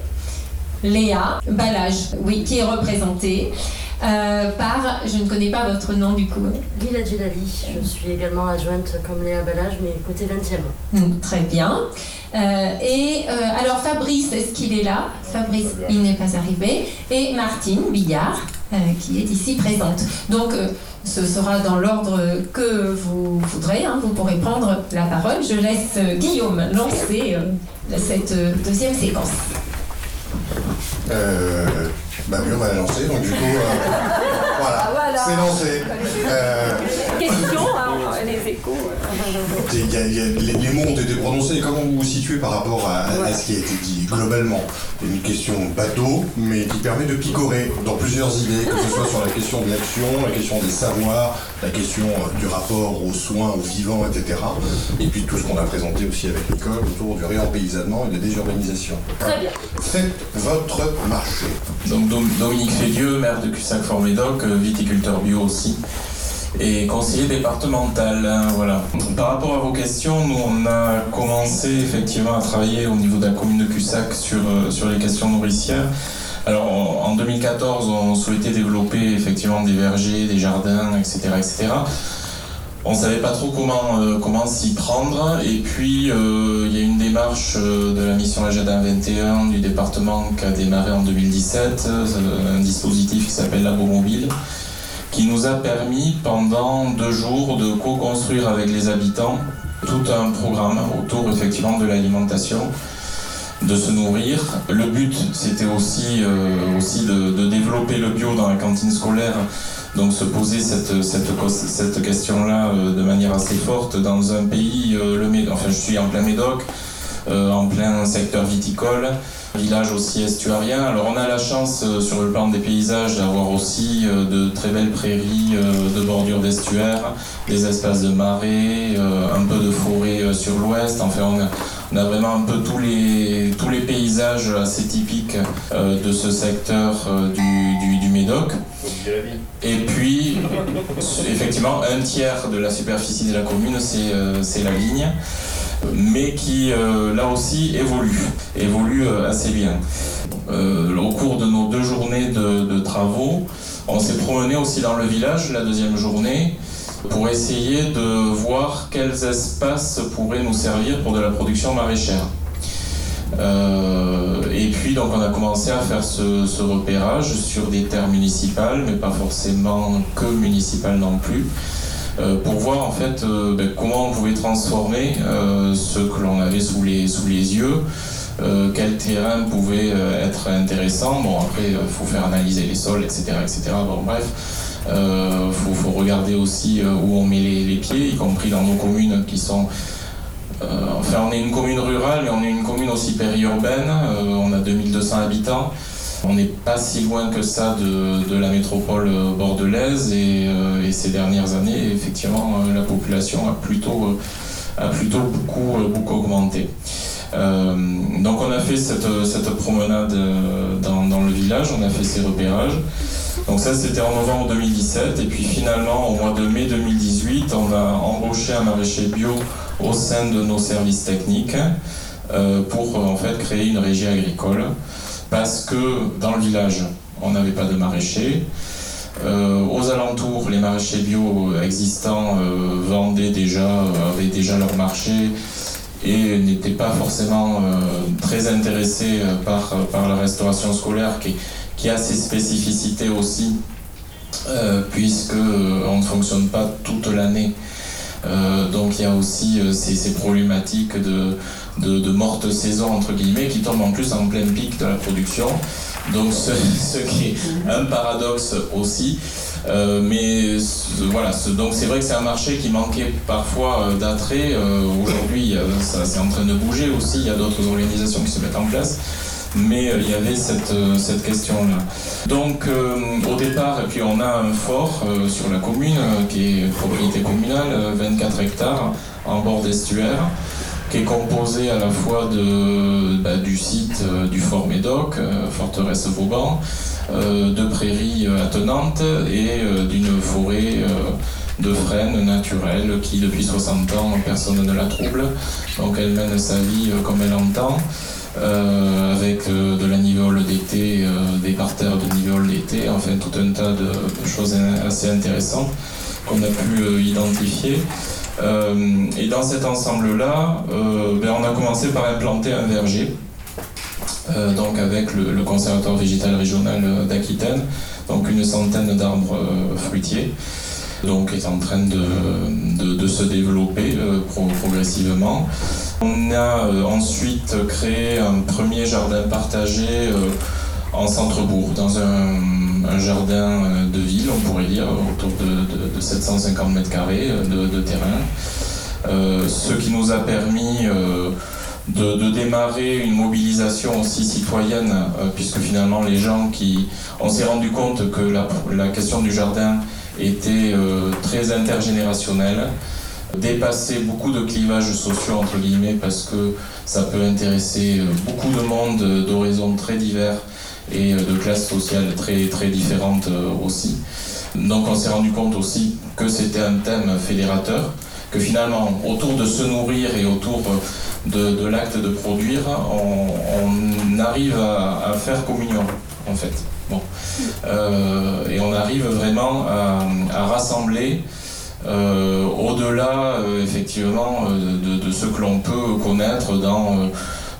Léa Balage, oui, qui est représentée par, je ne connais pas votre nom du coup. Lila Djelali, je suis également adjointe comme Léa Balage, mais côté 20e. Mm, Très bien. Euh, et euh, alors Fabrice, est-ce qu'il est là? Fabrice, il n'est pas arrivé. Et Martine Billard, euh, qui est ici présente. Donc ce sera dans l'ordre que vous voudrez. hein. Vous pourrez prendre la parole. Je laisse euh, Guillaume lancer euh, cette euh, deuxième séquence. Euh, bah oui, on va la lancer, donc du coup, euh, voilà, voilà. c'est lancé. Euh, Question, hein, les échos. il y a- il y a- les, les mots ont été prononcés, comment vous vous situez par rapport à, à ce qui a été dit globalement? Une question bateau, mais qui permet de picorer dans plusieurs idées, que ce soit sur la question de l'action, la question des savoirs, la question euh, du rapport aux soins, aux vivants, etc. Et puis tout ce qu'on a présenté aussi avec l'école autour du réempaysannement et de la désurbanisation. Très bien. Faites votre marché. Donc Dom- Dominique Fédieux, maire de Cussac-Fort-Médoc, euh, viticulteur bio aussi, et conseiller départemental. hein, voilà. Par rapport à vos questions, nous on a commencé effectivement à travailler au niveau de la commune de Cussac sur, euh, sur les questions nourricières. Alors en en 2014, on souhaitait développer effectivement des vergers, des jardins, etc. etc. On savait pas trop comment, euh, comment s'y prendre. Et puis, euh, il y a une démarche de la mission Agenda 21 du département qui a démarré en 2017, euh, un dispositif qui s'appelle Labo Mobile, qui nous a permis pendant deux jours de co-construire avec les habitants tout un programme autour effectivement de l'alimentation de se nourrir. Le but, c'était aussi, euh, aussi de, développer le bio dans la cantine scolaire, donc se poser cette, cette, question-là euh, de manière assez forte dans un pays, euh, le enfin je suis en plein Médoc, en plein secteur viticole, village aussi estuarien. Alors on a la chance euh, sur le plan des paysages d'avoir aussi euh, de très belles prairies euh, de bordure d'estuaire, des espaces de marais, euh, un peu de forêt sur l'ouest. Enfin on a, vraiment un peu tous les, paysages assez typiques de ce secteur du Médoc. Et puis, effectivement, un tiers de la superficie de la commune, c'est la ligne, mais qui, là aussi, évolue, évolue assez bien. au cours de nos deux journées de travaux, on s'est promené aussi dans le village la deuxième journée pour essayer de voir quels espaces pourraient nous servir pour de la production maraîchère. Euh, et puis donc on a commencé à faire ce, repérage sur des terres municipales, mais pas forcément que municipales non plus, euh, pour voir en fait euh, ben, comment on pouvait transformer ce que l'on avait sous les, sous les yeux, quel terrain pouvait être intéressant. Bon après il faut faire analyser les sols, etc. etc. Bon bref. Il faut, regarder aussi où on met les, pieds, y compris dans nos communes qui sont euh, enfin, on est une commune rurale, mais on est une commune aussi périurbaine. Euh, on a 2200 habitants. On n'est pas si loin que ça de, la métropole bordelaise et, euh, ces dernières années, effectivement, la population a plutôt, a plutôt beaucoup, beaucoup augmenté. donc on a fait cette, promenade dans, le village, on a fait ces repérages. Donc ça c'était en novembre 2017 et puis finalement au mois de mai 2018 on a embauché un maraîcher bio au sein de nos services techniques euh, pour en fait créer une régie agricole parce que dans le village on n'avait pas de maraîchers. Euh, aux alentours, les maraîchers bio existants euh, vendaient déjà, avaient déjà leur marché et n'étaient pas forcément très intéressés par, la restauration scolaire qui, a ses spécificités aussi, puisque on ne fonctionne pas toute l'année euh, donc il y a aussi euh, ces, problématiques de, de, morte saison, entre guillemets, qui tombent en plus en plein pic de la production. Donc ce, qui est un paradoxe aussi. Euh, mais voilà, donc c'est vrai que c'est un marché qui manquait parfois d'attrait. Aujourd'hui, ça c'est en train de bouger aussi. Il y a d'autres organisations qui se mettent en place mais euh, il y avait cette, euh, cette question-là. Donc euh, au départ, et puis on a un fort sur la commune qui est propriété communale, 24 hectares en bord d'estuaire qui est composé à la fois de, bah, du site du Fort Médoc, forteresse Vauban, de prairies attenantes et d'une forêt de frênes naturelles qui depuis 60 ans personne ne la trouble, donc elle mène sa vie comme elle entend. Euh, avec euh, de la nivole d'été, euh, des parterres de nivole d'été, enfin tout un tas de, choses assez intéressantes qu'on a pu identifier. Et dans cet ensemble-là, ben, on a commencé par implanter un verger, donc avec le, conservatoire végétal régional d'Aquitaine, donc une centaine d'arbres fruitiers donc est en train de, se développer progressivement. On a euh, ensuite créé un premier jardin partagé euh, en centre-bourg, dans un, jardin euh, de ville, on pourrait dire, autour de, 750 mètres carrés de, terrain. ce qui nous a permis de, démarrer une mobilisation aussi citoyenne, puisque finalement les gens qui... On s'est rendu compte que la, question du jardin était très intergénérationnelle dépasser beaucoup de clivages sociaux, entre guillemets, parce que ça peut intéresser euh, beaucoup de monde d'horizons très divers et euh, de classes sociales très, très différentes euh, aussi. Donc on s'est rendu compte aussi que c'était un thème fédérateur, que finalement, autour de se nourrir et autour de, l'acte de produire, on, arrive à, faire communion, en fait. Bon. et on arrive vraiment à rassembler euh, au-delà euh, effectivement euh, de, ce que l'on peut connaître dans,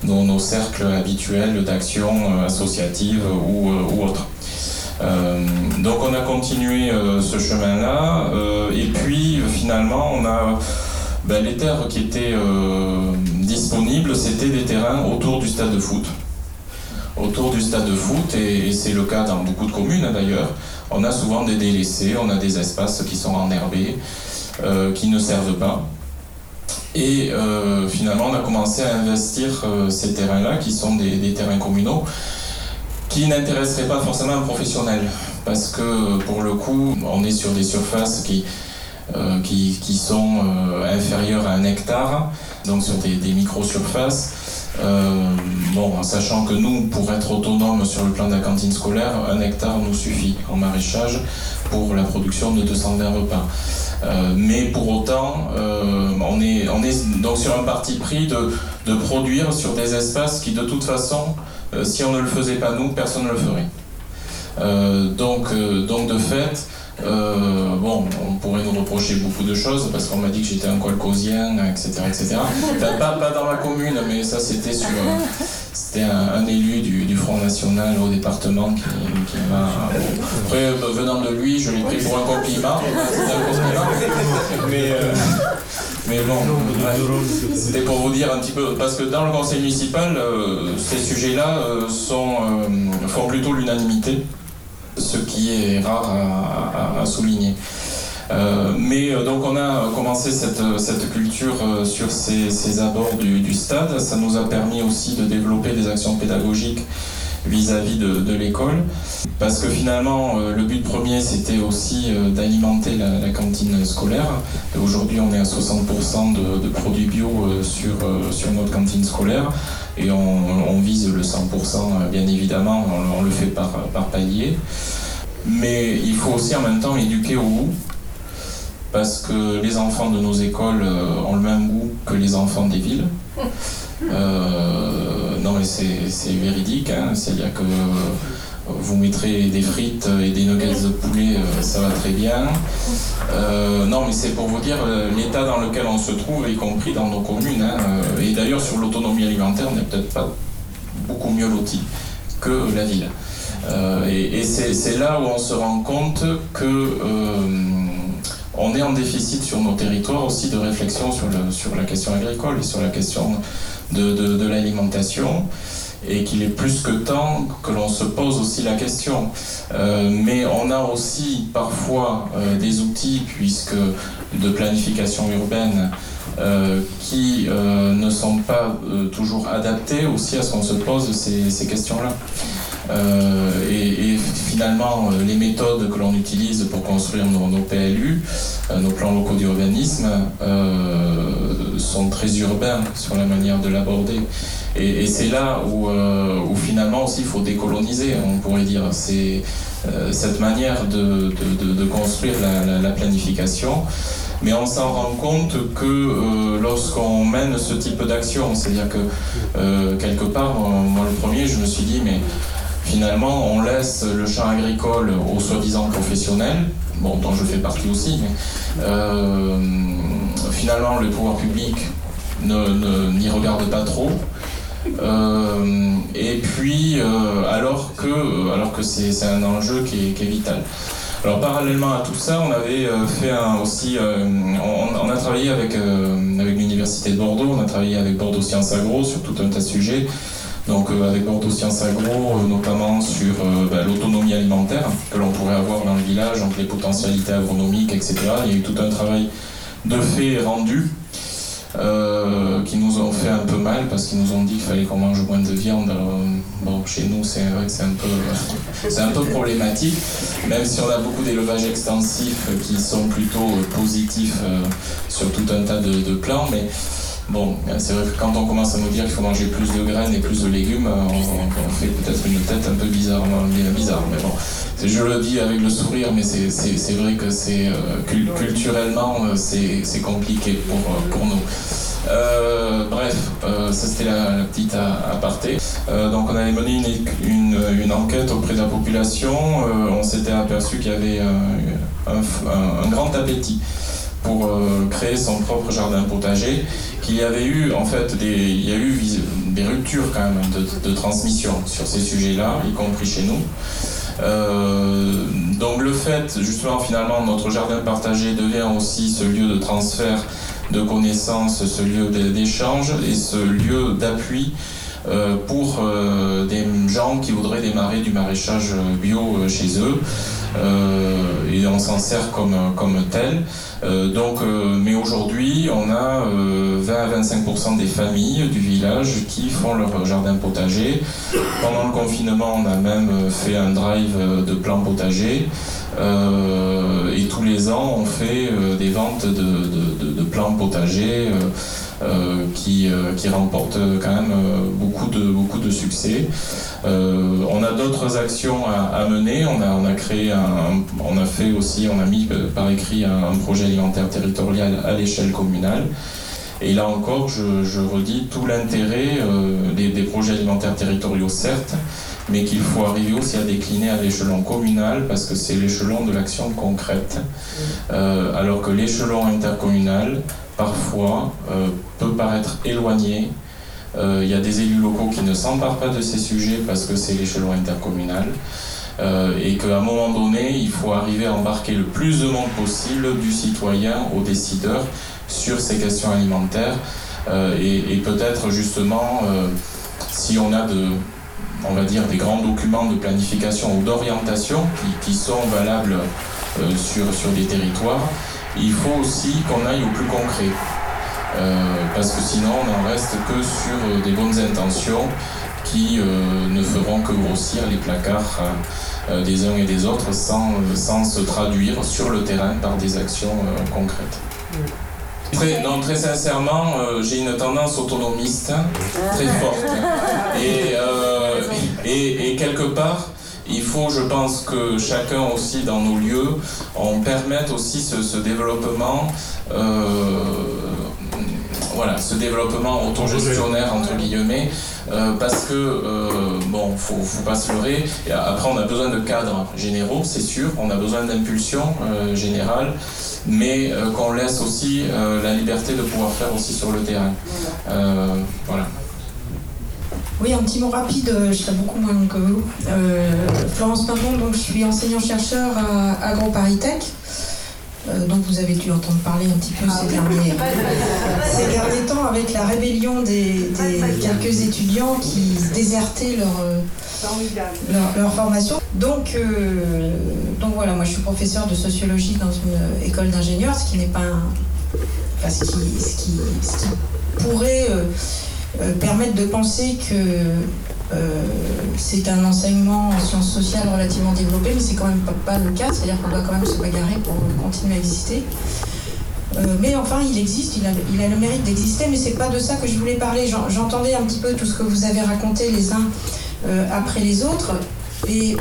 nos cercles habituels d'action associative ou, ou autre. donc on a continué ce chemin-là et puis finalement on a ben, les terres qui étaient disponibles, c'était des terrains autour du stade de foot. Autour du stade de foot, et, c'est le cas dans beaucoup de communes d'ailleurs, on a souvent des délaissés, on a des espaces qui sont enherbés, euh, qui ne servent pas. Et euh, finalement, on a commencé à investir euh, ces terrains-là, qui sont des, terrains communaux, qui n'intéresseraient pas forcément un professionnel. Parce que pour le coup, on est sur des surfaces qui, qui, qui, sont inférieurs à un hectare, donc sur des, des micro-surfaces. bon, en sachant que nous, pour être autonomes sur le plan de la cantine scolaire, un hectare nous suffit en maraîchage pour la production de 220 repas. Euh, mais pour autant, euh, on, est, on est donc sur un parti pris de, de produire sur des espaces qui, de toute façon, euh, si on ne le faisait pas nous, personne ne le ferait. donc, donc, de fait, bon, on pourrait nous reprocher beaucoup de choses parce qu'on m'a dit que j'étais un colcosien, etc. etc. pas, pas, dans ma commune, mais ça c'était sur, c'était un, élu du, Front National au département qui, m'a. Après, euh, venant de lui, je l'ai pris pour un compliment. Mais, euh, mais bon, c'était pour vous dire un petit peu. Parce que dans le conseil municipal, euh, ces sujets-là sont, font plutôt l'unanimité, ce qui est rare à souligner. Euh, mais euh, donc on a commencé cette, cette culture euh, sur ces, abords du, stade. Ça nous a permis aussi de développer des actions pédagogiques vis-à-vis de, l'école. Parce que finalement, le but premier, c'était aussi d'alimenter la, cantine scolaire. Aujourd'hui, on est à 60% de, produits bio sur, sur notre cantine scolaire. Et on, vise le 100%, bien évidemment, on, on le fait par, par palier. Mais il faut aussi en même temps éduquer au goût parce que les enfants de nos écoles euh, ont le même goût que les enfants des villes. Euh, non mais c'est véridique, hein. c'est-à-dire que vous mettrez des frites et des nuggets de poulet, euh, ça va très bien. non mais c'est pour vous dire l'état dans lequel on se trouve, y compris dans nos communes. Hein. et d'ailleurs sur l'autonomie alimentaire, on n'est peut-être pas beaucoup mieux loti que la ville. et, et c'est là où on se rend compte que on est en déficit sur nos territoires aussi de réflexion sur, la question agricole et sur la question de, l'alimentation et qu'il est plus que temps que l'on se pose aussi la question. Euh, mais on a aussi parfois euh, des outils puisque de planification urbaine euh, qui ne sont pas toujours adaptés aussi à ce qu'on se pose ces, ces questions-là. Euh, et, finalement, euh, les méthodes que l'on utilise pour construire nos, PLU, euh, nos plans locaux d'urbanisme, sont très urbains sur la manière de l'aborder. Et, c'est là où, finalement aussi il faut décoloniser, on pourrait dire. C'est cette manière de, construire la, la, planification. Mais on s'en rend compte que lorsqu'on mène ce type d'action, c'est-à-dire que quelque part, moi le premier, je me suis dit, mais finalement, on laisse le champ agricole aux soi-disant professionnels, bon, dont je fais partie aussi, mais euh, finalement, le pouvoir public n'y regarde pas trop. Euh, et puis, euh, alors que, alors que c'est un enjeu qui est, vital. Alors parallèlement à tout ça, on avait fait aussi, on, a travaillé avec, avec l'université de Bordeaux, on a travaillé avec Bordeaux Sciences Agro sur tout un tas de sujets donc euh, avec Bordeaux Agro, euh, notamment sur euh, bah, l'autonomie alimentaire que l'on pourrait avoir dans le village, donc les potentialités agronomiques, etc. Il y a eu tout un travail de fait rendu qui nous ont fait un peu mal parce qu'ils nous ont dit qu'il fallait qu'on mange moins de viande. bon, chez nous, c'est vrai que c'est un, peu, c'est un peu problématique, même si on a beaucoup d'élevages extensifs qui sont plutôt positifs sur tout un tas de, de plans, mais Bon, c'est vrai que quand on commence à nous dire qu'il faut manger plus de graines et plus de légumes, euh, on, fait peut-être une tête un peu bizarre, bizarre mais bon, je le dis avec le sourire, mais c'est vrai que c'est euh, culturellement euh, c'est compliqué pour, pour nous. bref, ça c'était la, petite aparté. donc on avait mené une, une, enquête auprès de la population. on s'était aperçu qu'il y avait un, un, grand appétit pour créer son propre jardin potager qu'il y avait eu en fait des, il y a eu des ruptures quand même de, transmission sur ces sujets-là, y compris chez nous. Euh, donc le fait justement finalement notre jardin partagé devient aussi ce lieu de transfert de connaissances, ce lieu d'échange et ce lieu d'appui euh, pour euh, des gens qui voudraient démarrer du maraîchage bio chez eux. Et on s'en sert comme, comme tel. donc, mais aujourd'hui, on a 20 à 25% des familles du village qui font leur jardin potager. Pendant le confinement, on a même fait un drive de plants potagers. et tous les ans, on fait des ventes de, de plants potagers euh, qui, euh, qui remporte quand même euh, beaucoup de, succès. on a d'autres actions à, mener. On a, créé on a fait aussi, on a mis par écrit un, projet alimentaire territorial à l'échelle communale. Et là encore, je, redis tout l'intérêt des, projets alimentaires territoriaux, certes, mais qu'il faut arriver aussi à décliner à l'échelon communal parce que c'est l'échelon de l'action concrète. alors que l'échelon intercommunal, parfois euh, peut paraître éloigné. Euh, il y a des élus locaux qui ne s'emparent pas de ces sujets parce que c'est l'échelon intercommunal. Euh, et qu'à un moment donné, il faut arriver à embarquer le plus de monde possible, du citoyen au décideur, sur ces questions alimentaires. et, peut-être justement, si on a de, on va dire, des grands documents de planification ou d'orientation qui, qui, sont valables sur, sur des territoires, il faut aussi qu'on aille au plus concret. Euh, parce que sinon on n'en reste que sur des bonnes intentions qui euh, ne feront que grossir les placards euh, des uns et des autres sans, sans se traduire sur le terrain par des actions concrètes. Très, non, très sincèrement, j'ai une tendance autonomiste très forte. Et, et, et quelque part, il faut, je pense, que chacun aussi dans nos lieux, on permette aussi ce, développement. Euh, voilà, ce développement autogestionnaire entre guillemets, euh, parce que euh, bon, faut, faut pas se leurrer. Et après, on a besoin de cadres généraux, c'est sûr. On a besoin d'impulsion générale, mais qu'on laisse aussi la liberté de pouvoir faire aussi sur le terrain. voilà. Oui, un petit mot rapide, euh, je serai beaucoup moins long que vous. Euh, Florence Pimpon, donc je suis enseignant-chercheur à AgroParisTech. Euh, donc vous avez dû entendre parler un petit peu ces, derniers, ces derniers temps avec la rébellion des, quelques étudiants qui désertaient leur, leur, formation. Donc, donc voilà, moi je suis professeur de sociologie dans une école d'ingénieurs, ce qui n'est pas un, ce, qui, ce, qui, ce, qui, pourrait euh, permettre de penser que euh, c'est un enseignement en sciences sociales relativement développé, mais c'est quand même pas, le cas, c'est-à-dire qu'on doit quand même se bagarrer pour continuer à exister. Euh, mais enfin, il existe, il a, il a le mérite d'exister, mais c'est pas de ça que je voulais parler. J'entendais un petit peu tout ce que vous avez raconté les uns après les autres, et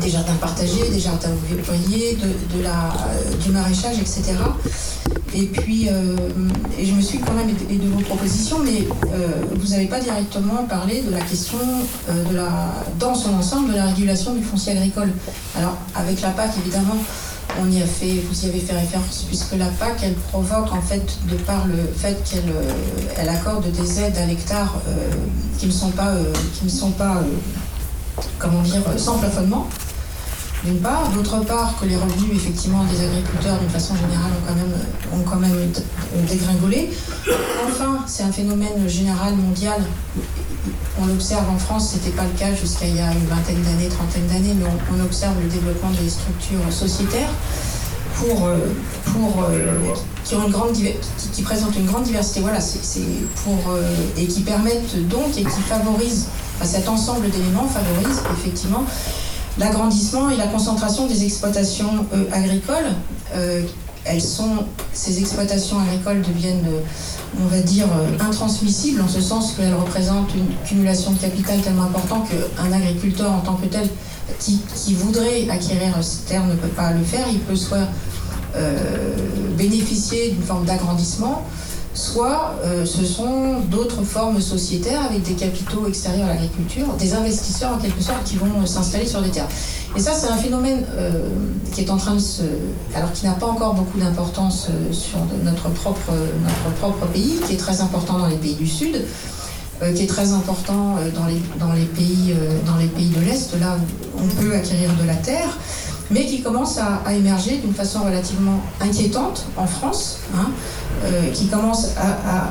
des jardins partagés, des jardins ouvriers, de, la, du maraîchage, etc. Et puis, euh, et je me suis quand même aidé de vos propositions, mais euh, vous n'avez pas directement parlé de la question, euh, de la, dans son ensemble, de la régulation du foncier agricole. Alors, avec la PAC, évidemment, on y a fait, vous y avez fait référence, puisque la PAC, elle provoque, en fait, de par le fait qu'elle elle accorde des aides à l'hectare qui ne sont pas, qui ne sont pas comment dire, sans plafonnement d'une part. D'autre part, que les revenus effectivement des agriculteurs d'une façon générale ont quand même, ont quand même dégringolé. Enfin, c'est un phénomène général mondial. On l'observe en France, ce n'était pas le cas jusqu'à il y a une vingtaine d'années, trentaine d'années, mais on, observe le développement des structures sociétaires pour, euh, pour, euh, qui, ont une grande, qui, présentent une grande diversité. Voilà, c'est pour, euh, et qui permettent donc et qui favorisent, cet ensemble d'éléments favorise effectivement l'agrandissement et la concentration des exploitations euh, agricoles. Euh, ces exploitations agricoles deviennent, euh, on va dire, intransmissibles en ce sens qu'elles représentent une cumulation de capital tellement important qu'un agriculteur en tant que tel qui, voudrait acquérir cette terre ne peut pas le faire. Il peut soit bénéficier d'une forme d'agrandissement, soit euh, ce sont d'autres formes sociétaires avec des capitaux extérieurs à l'agriculture, des investisseurs en quelque sorte qui vont s'installer sur des terres. Et ça, c'est un phénomène euh, qui est en train de se. alors qui n'a pas encore beaucoup d'importance euh, sur notre propre, pays, qui est très important dans les pays du Sud. qui est très important dans les, dans les, pays, dans les pays de l'Est, là où on peut acquérir de la terre mais qui commence à, émerger d'une façon relativement inquiétante en France, hein, euh, qui commence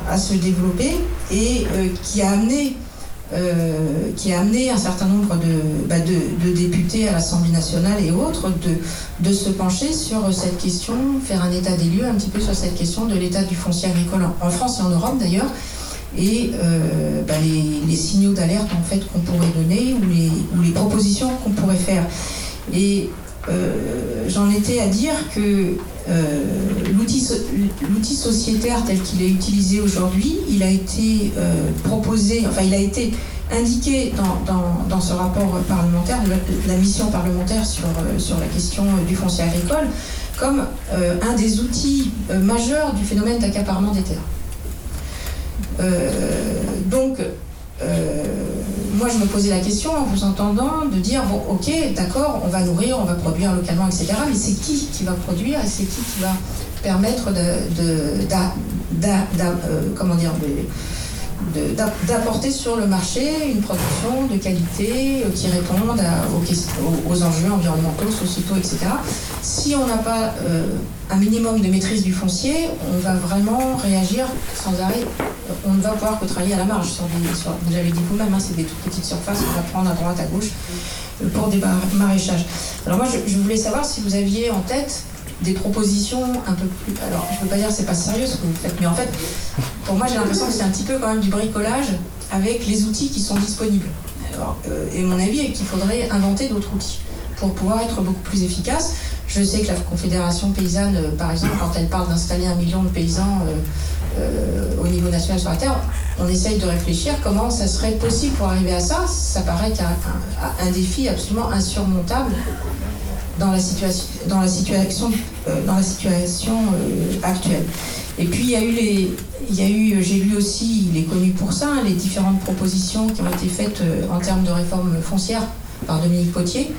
à, se développer et euh, qui a amené euh, qui a amené un certain nombre de, bah, députés à l'Assemblée nationale et autres de, se pencher sur cette question, faire un état des lieux un petit peu sur cette question de l'état du foncier agricole en, France et en Europe d'ailleurs, et bah, les, signaux d'alerte en fait qu'on pourrait donner ou les, ou les propositions qu'on pourrait faire. Et j'en étais à dire que euh, l'outil sociétaire tel qu'il est utilisé aujourd'hui, il a été euh, proposé, enfin il a été indiqué dans, ce rapport parlementaire, la, la mission parlementaire sur, euh, la question du foncier agricole, comme euh, un des outils euh, majeurs du phénomène d'accaparement des terres. donc, moi, je me posais la question en vous entendant de dire bon, ok, d'accord, on va nourrir, on va produire localement, etc. Mais c'est qui qui va produire et c'est qui qui va permettre de, euh, d'apporter sur le marché une production de qualité euh, qui réponde aux, aux, enjeux environnementaux, sociétaux, etc. Si on n'a pas euh, un minimum de maîtrise du foncier, on va vraiment réagir sans arrêt. On ne va pouvoir que travailler à la marge sur vous l'avez dit vous-même, hein, c'est des toutes petites surfaces qu'on va prendre à droite, à gauche euh, pour des maraîchages. Alors moi, je, voulais savoir si vous aviez en tête des propositions un peu plus. Alors, je ne peux pas dire que c'est pas sérieux ce que vous faites, mais en fait, pour moi, j'ai l'impression que c'est un petit peu quand même du bricolage avec les outils qui sont disponibles. Euh, et mon avis est qu'il faudrait inventer d'autres outils pour pouvoir être beaucoup plus efficace. Je sais que la Confédération paysanne, euh, par exemple, quand elle parle d'installer un million de paysans euh, euh, au niveau national sur la terre, on essaye de réfléchir comment ça serait possible pour arriver à ça. Ça paraît qu'un un, défi absolument insurmontable dans la situation, actuelle. Et puis il y a eu les, j'ai lu aussi, il est connu pour ça, les différentes propositions qui ont été faites en termes de réforme foncière par Dominique Potier,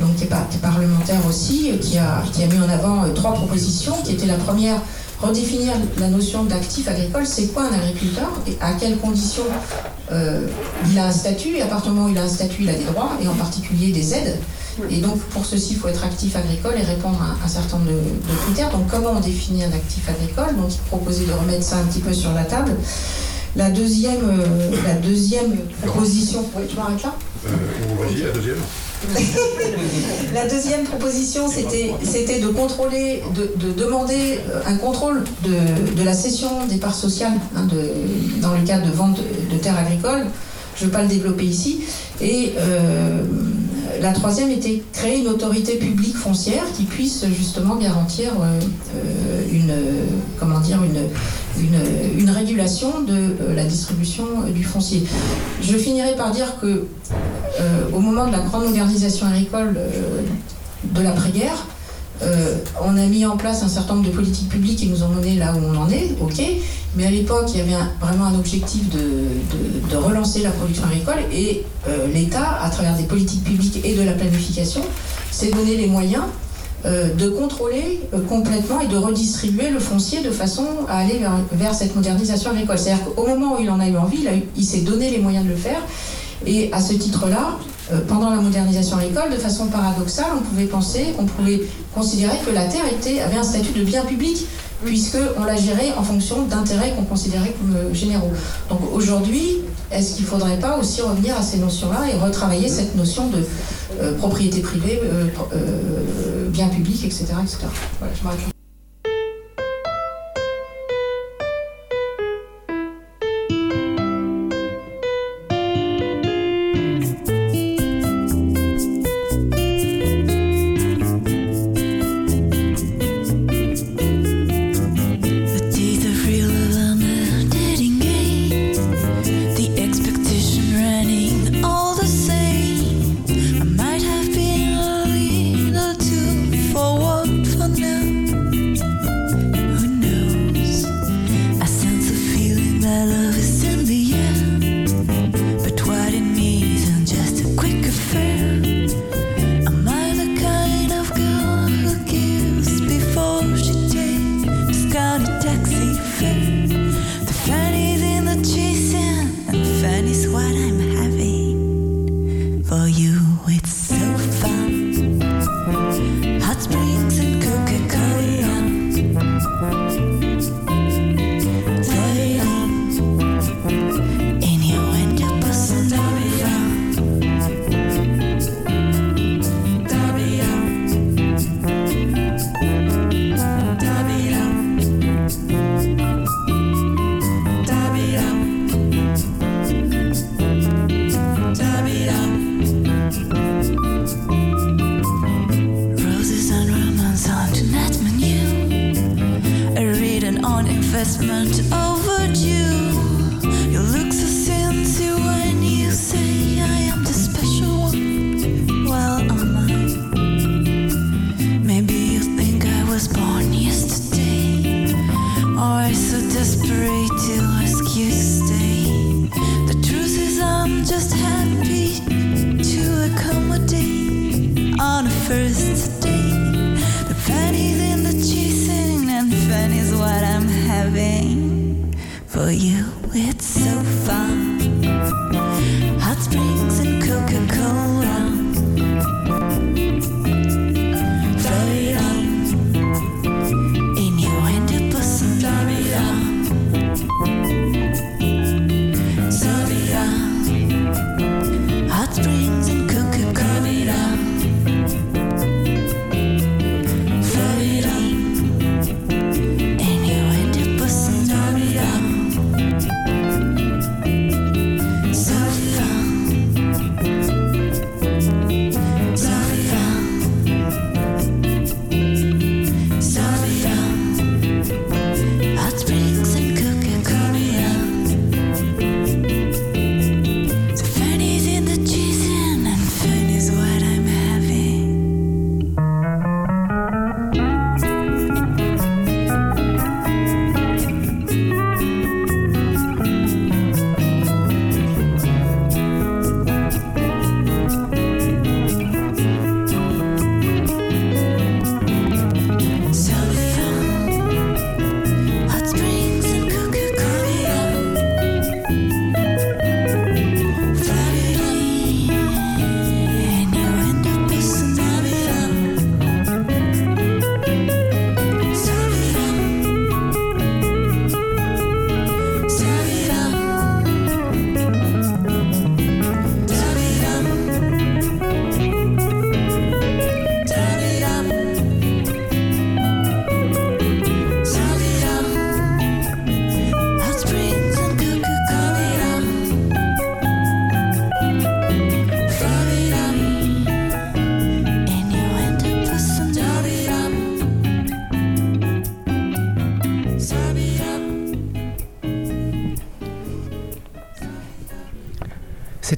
donc qui est, qui est, parlementaire aussi, qui a, qui a mis en avant euh, trois propositions, qui était la première redéfinir la notion d'actif agricole, c'est quoi un agriculteur et à quelles conditions euh, il a un statut, et à partir du moment où il a un statut, il a des droits, et en particulier des aides. Et donc pour ceci, il faut être actif agricole et répondre à un certain nombre de, de critères. Donc comment on définit un actif agricole? Donc il proposait de remettre ça un petit peu sur la table. La deuxième, euh, la deuxième proposition, oui, tu m'arrêtes là? Euh, Vas-y, la deuxième. la deuxième proposition, c'était de contrôler, de, de, demander un contrôle de, la cession des parts sociales hein, dans le cas de vente de terres agricoles. Je ne vais pas le développer ici. Et euh, la troisième était créer une autorité publique foncière qui puisse justement garantir euh, une, comment dire, une, une, régulation de euh, la distribution du foncier. Je finirai par dire que euh, au moment de la grande modernisation agricole euh, de l'après-guerre, euh, on a mis en place un certain nombre de politiques publiques qui nous ont mené là où on en est, ok, mais à l'époque il y avait vraiment un objectif de, relancer la production agricole et euh, l'État, à travers des politiques publiques et de la planification, s'est donné les moyens euh, de contrôler euh, complètement et de redistribuer le foncier de façon à aller vers, cette modernisation agricole. C'est-à-dire qu'au moment où il en a eu envie, il, s'est donné les moyens de le faire. Et à ce titre-là, euh, pendant la modernisation agricole, de façon paradoxale, on pouvait penser, on pouvait considérer que la terre avait un statut de bien public, puisqu'on la gérait en fonction d'intérêts qu'on considérait comme euh, généraux. Donc aujourd'hui, est-ce qu'il ne faudrait pas aussi revenir à ces notions-là et retravailler cette notion de euh, propriété privée, euh, euh, bien public, etc. etc. Voilà, je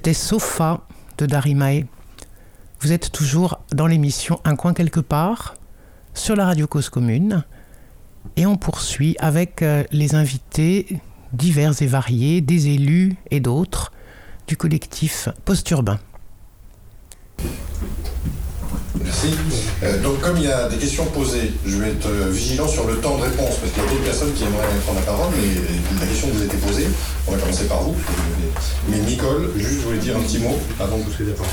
C'était Sofa de Darimae. Vous êtes toujours dans l'émission Un coin quelque part sur la radio Cause Commune et on poursuit avec euh, les invités divers et variés, des élus et d'autres du collectif Post-Urbain. Merci. Euh, donc, comme il y a des questions posées, je vais être euh, vigilant sur le temps de réponse, parce qu'il y a d'autres personnes qui aimeraient prendre la parole, mais la question vous a été posée. On va commencer par vous. Mais Nicole, juste, je voulais dire un petit mot avant que vous soyez d'accord.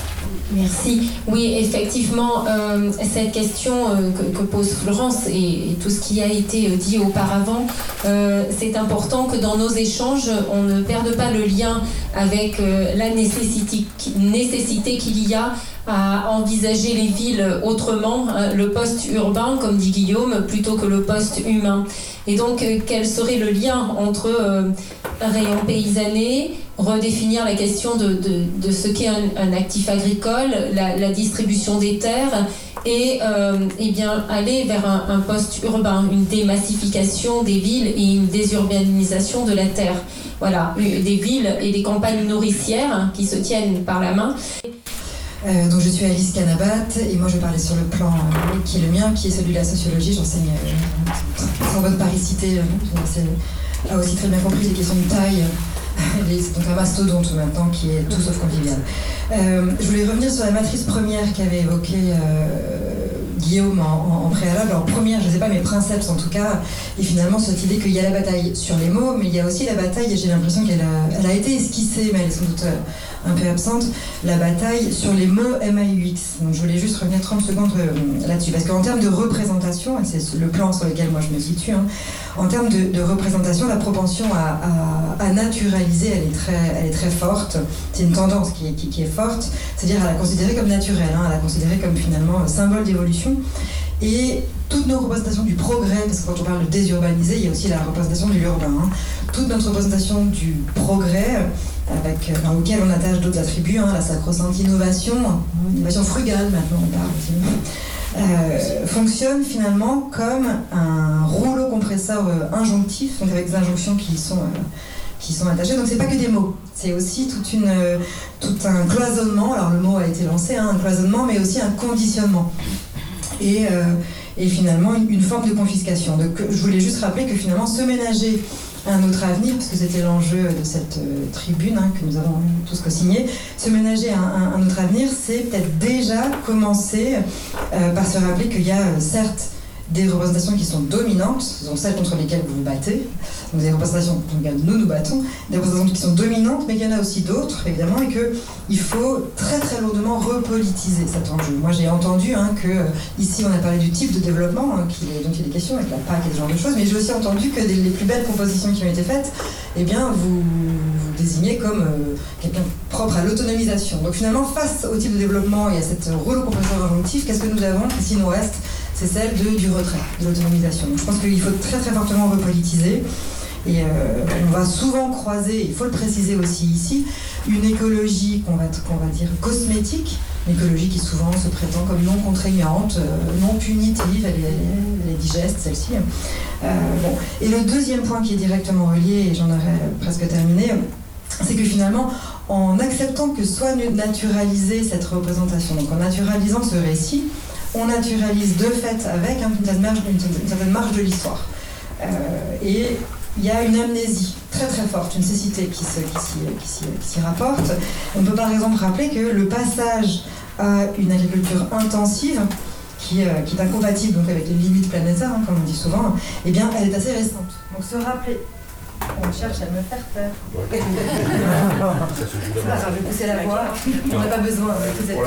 Merci. Oui, effectivement, euh, cette question euh, que, que pose Florence et, tout ce qui a été euh, dit auparavant, euh, c'est important que dans nos échanges, on ne perde pas le lien avec euh, la nécessité, nécessité qu'il y a à envisager les villes autrement, hein, le poste urbain, comme dit Guillaume, plutôt que le poste humain. Et donc, quel serait le lien entre rayon paysanné, redéfinir la question de, de- de ce qu'est un, un actif agricole, la, la distribution des terres, et euh, eh bien, aller vers un, un poste urbain, une démassification des villes et une désurbanisation de la terre. Voilà, des villes et des campagnes nourricières qui se tiennent par la main. Euh, donc je suis Alice Canabat et moi je parlais sur le plan euh, qui est le mien, qui est celui de la sociologie. J'enseigne euh, sans votre paricité, euh, a aussi très bien compris les questions de taille. Donc un mastodonte maintenant qui est tout sauf convivial. Euh, je voulais revenir sur la matrice première qu'avait évoquée euh, Guillaume en, préalable. Alors première, je ne sais pas, mais princeps en tout cas, et finalement cette idée qu'il y a la bataille sur les mots, mais il y a aussi la bataille, et j'ai l'impression qu'elle a, été esquissée, mais elle est sans doute euh, un peu absente, la bataille sur les mots MAUX. Donc je voulais juste revenir 30 secondes là-dessus, parce qu'en termes de représentation, et c'est le plan sur lequel moi je me situe, hein, en termes de, représentation, la propension à, à- elle est très, elle est très forte. C'est une tendance qui est, qui- qui est forte, c'est-à-dire à la considérer comme naturelle, hein, à la considérer comme finalement symbole d'évolution. Et toutes nos représentations du progrès, parce que quand on parle de désurbaniser, il y a aussi la représentation de l'urbain. hein. Toute notre représentation du progrès, avec, euh, enfin, auquel on attache d'autres attributs, hein, la sacro-sainte innovation, innovation frugale maintenant on parle euh, fonctionne finalement comme un rouleau compresseur euh, injonctif, donc avec des injonctions qui sont, euh, qui sont attachées. Donc c'est pas que des mots, c'est aussi toute une, euh, tout un cloisonnement. Alors le mot a été lancé, hein, un cloisonnement, mais aussi un conditionnement. Et, euh, et finalement une, forme de confiscation. Donc je voulais juste rappeler que finalement se ménager un autre avenir, parce que c'était l'enjeu de cette euh, tribune hein, que nous avons tous co-signé, se ménager un, un- autre avenir, c'est peut-être déjà commencer par se rappeler qu'il y a certes des représentations qui sont dominantes, donc celles contre lesquelles vous vous battez, donc des représentations contre lesquelles nous nous battons, des représentations qui sont dominantes, mais il y en a aussi d'autres, évidemment, et qu'il faut très très lourdement repolitiser cet enjeu. Moi j'ai entendu hein, que euh, ici on a parlé du type de développement hein, qu'il est- dont il est question, avec la PAC et ce genre de choses, mais j'ai aussi entendu que des- les plus belles propositions qui ont été faites, eh bien vous, vous désignez comme euh, quelqu'un propre à l'autonomisation. Donc finalement, face au type de développement et à cette rouleau compresseur injonctif, qu'est-ce que nous avons? Ici, nous reste, c'est celle de, du retrait, de l'autonomisation. Je pense qu'il faut très très fortement repolitiser. Et euh, on va souvent croiser, il faut le préciser aussi ici, une écologie qu'on va, qu'on va dire cosmétique, une écologie qui souvent se prétend comme non contraignante, euh, non punitive, elle est, elle est digeste celle-ci. Euh, bon. Et le deuxième point qui est directement relié, et j'en aurais presque terminé, c'est que finalement, en acceptant que soit naturalisée cette représentation, donc en naturalisant ce récit, on naturalise de fait avec hein, une, certaine marge, de l'histoire. Euh, et il y a une amnésie très très forte, une cécité qui s'y rapporte. On peut par exemple rappeler que le passage à une agriculture intensive, qui, euh, est incompatible avec les limites planétaires, hein, comme on dit souvent, eh bien, elle est assez récente. Donc se rappeler, on cherche à me faire peur. Attends, je vais pousser la voix, on n'a pas besoin de toute cette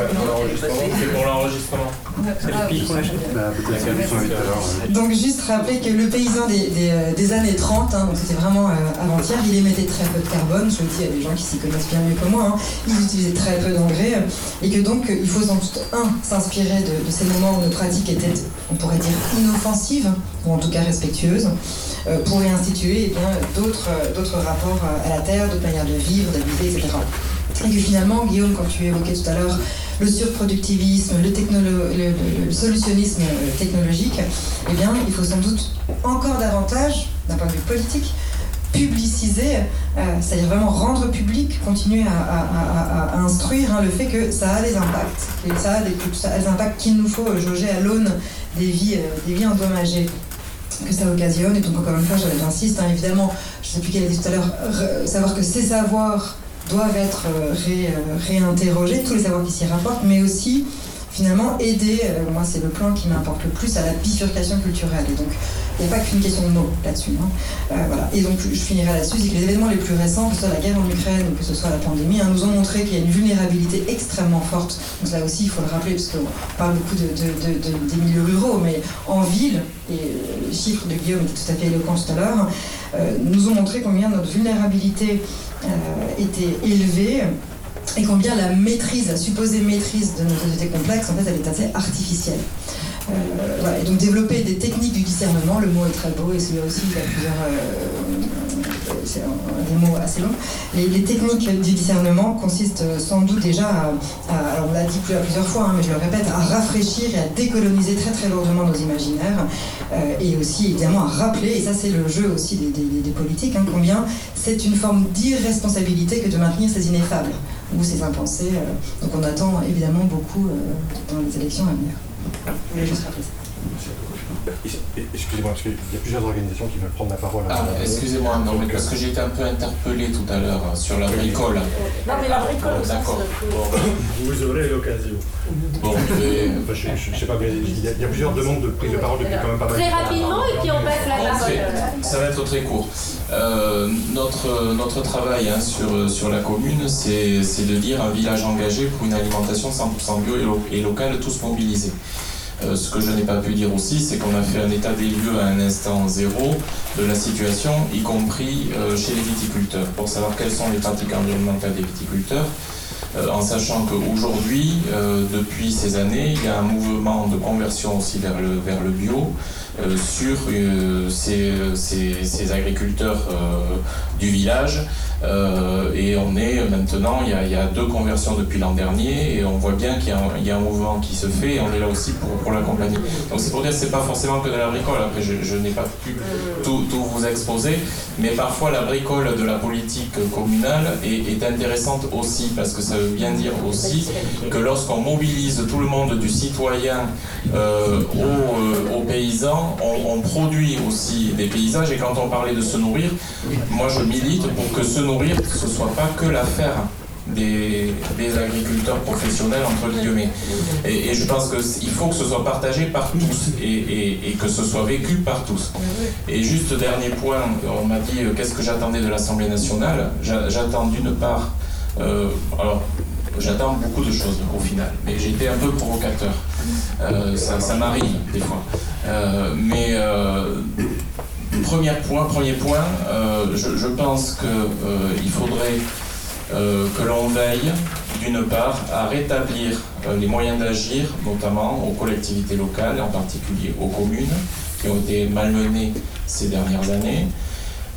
C'est pour l'enregistrement. Peut-être qu'elle nous invite alors. Donc juste rappeler que le paysan des, des, euh, des années 30, hein, donc c'était vraiment euh, avant-hier, il émettait très peu de carbone, je le dis à des gens qui s'y connaissent bien mieux que moi, hein, il utilisait très peu d'engrais, et que donc il faut sans doute, un, s'inspirer de, de ces moments où nos pratiques étaient, on pourrait dire, inoffensives, ou en tout cas respectueuses, euh, pour y instituer eh euh, d'autres rapports euh, à la terre, d'autres manières de vivre, d'habiter, etc. Et que finalement, Guillaume, quand tu évoquais tout à l'heure le surproductivisme, le, solutionnisme technologique, eh bien, il faut sans doute encore davantage, d'un point de vue politique, publiciser, c'est-à-dire vraiment rendre public, continuer à, instruire hein, le fait que ça a des impacts, et ça a des, ça a des impacts qu'il nous faut jauger à l'aune des vies, euh, des vies endommagées que ça occasionne. Et donc, encore une fois, j'insiste, hein, évidemment, je ne sais plus qui l'a dit tout à l'heure, re- savoir que ces savoirs doivent être euh, euh, réinterrogés, tous les savoirs qui s'y rapportent, mais aussi finalement aider, euh, moi c'est le plan qui m'importe le plus, à la bifurcation culturelle. Et donc il n'y a pas qu'une question de mots là-dessus. hein. Euh, voilà. Et donc je finirai là-dessus, c'est que les événements les plus récents, que ce soit la guerre en Ukraine ou que ce soit la pandémie, hein, nous ont montré qu'il y a une vulnérabilité extrêmement forte. Donc là aussi il faut le rappeler, parce qu'on parle beaucoup de, de- de- de- des milieux ruraux, mais en ville, et euh, les chiffres de Guillaume étaient tout à fait éloquents tout à l'heure, nous ont montré combien notre vulnérabilité était élevée et combien la maîtrise, la supposée maîtrise de nos sociétés complexes, en fait, elle est assez artificielle. Euh, voilà, et donc développer des techniques du discernement, le mot est très beau et celui-là aussi il y a plusieurs, euh, c'est des mots assez longs. Les, techniques du discernement consistent sans doute déjà à, alors on l'a dit plusieurs fois, hein, mais je le répète, à rafraîchir et à décoloniser très très lourdement nos imaginaires euh, et aussi évidemment à rappeler, et ça c'est le jeu aussi des politiques, hein, combien c'est une forme d'irresponsabilité que de maintenir ces ineffables ou ces impensés. euh, donc on attend évidemment beaucoup euh, dans les élections à venir. Ça. Excusez-moi, parce qu'il y a plusieurs organisations qui veulent prendre la parole. Ah, excusez-moi, non, mais parce que j'ai été un peu interpellé tout à l'heure euh, sur la bricole. Non, mais la bricole, Bon, ça, D'accord. Vous aurez l'occasion. Bon, je je, je- je sais pas, mais il y, a, il y a plusieurs demandes de prise de parole depuis quand même pas mal de Très temps. rapidement, et puis on passe la Bon, parole. ça va être très court. Euh, notre, notre travail hein, sur, sur la commune, c'est c'est de dire un village engagé pour une alimentation 100% bio et, lo- et locale, tous mobilisés. Euh, ce que je n'ai pas pu dire aussi, c'est qu'on a fait un état des lieux à un instant zéro de la situation, y compris euh, chez les viticulteurs, pour savoir quelles sont les pratiques environnementales des viticulteurs, euh, en sachant qu'aujourd'hui, depuis ces années, il y a un mouvement de conversion aussi vers le bio, euh, sur euh, ces, ces- agriculteurs euh, du village. Et on est maintenant, il y, a, deux conversions depuis l'an dernier, et on voit bien qu'il y, a un- mouvement qui se fait, et on est là aussi pour, pour l'accompagner. Donc c'est pour dire que c'est pas forcément que de la bricole, après je, n'ai pas pu tout, vous exposer, mais parfois la bricole de la politique communale est, intéressante aussi, parce que ça veut bien dire aussi que lorsqu'on mobilise tout le monde du citoyen euh, aux, aux paysans, on, produit aussi des paysages, et quand on parlait de se nourrir, moi je milite pour que se nourrir, ce soit pas que l'affaire des, agriculteurs professionnels, entre guillemets. Et, je pense qu'il faut que ce soit partagé par tous et, que ce soit vécu par tous. Et juste dernier point, on m'a dit euh, qu'est-ce que j'attendais de l'Assemblée nationale? J'a- J'attends d'une part, euh, alors j'attends beaucoup de choses au final, mais j'ai été un peu provocateur. Euh, ça m'arrive des fois. Euh, mais euh, premier point, premier point euh, je, je pense qu'il faudrait que l'on veille, d'une part, à rétablir les moyens d'agir, notamment aux collectivités locales, en particulier aux communes, qui ont été malmenées ces dernières années.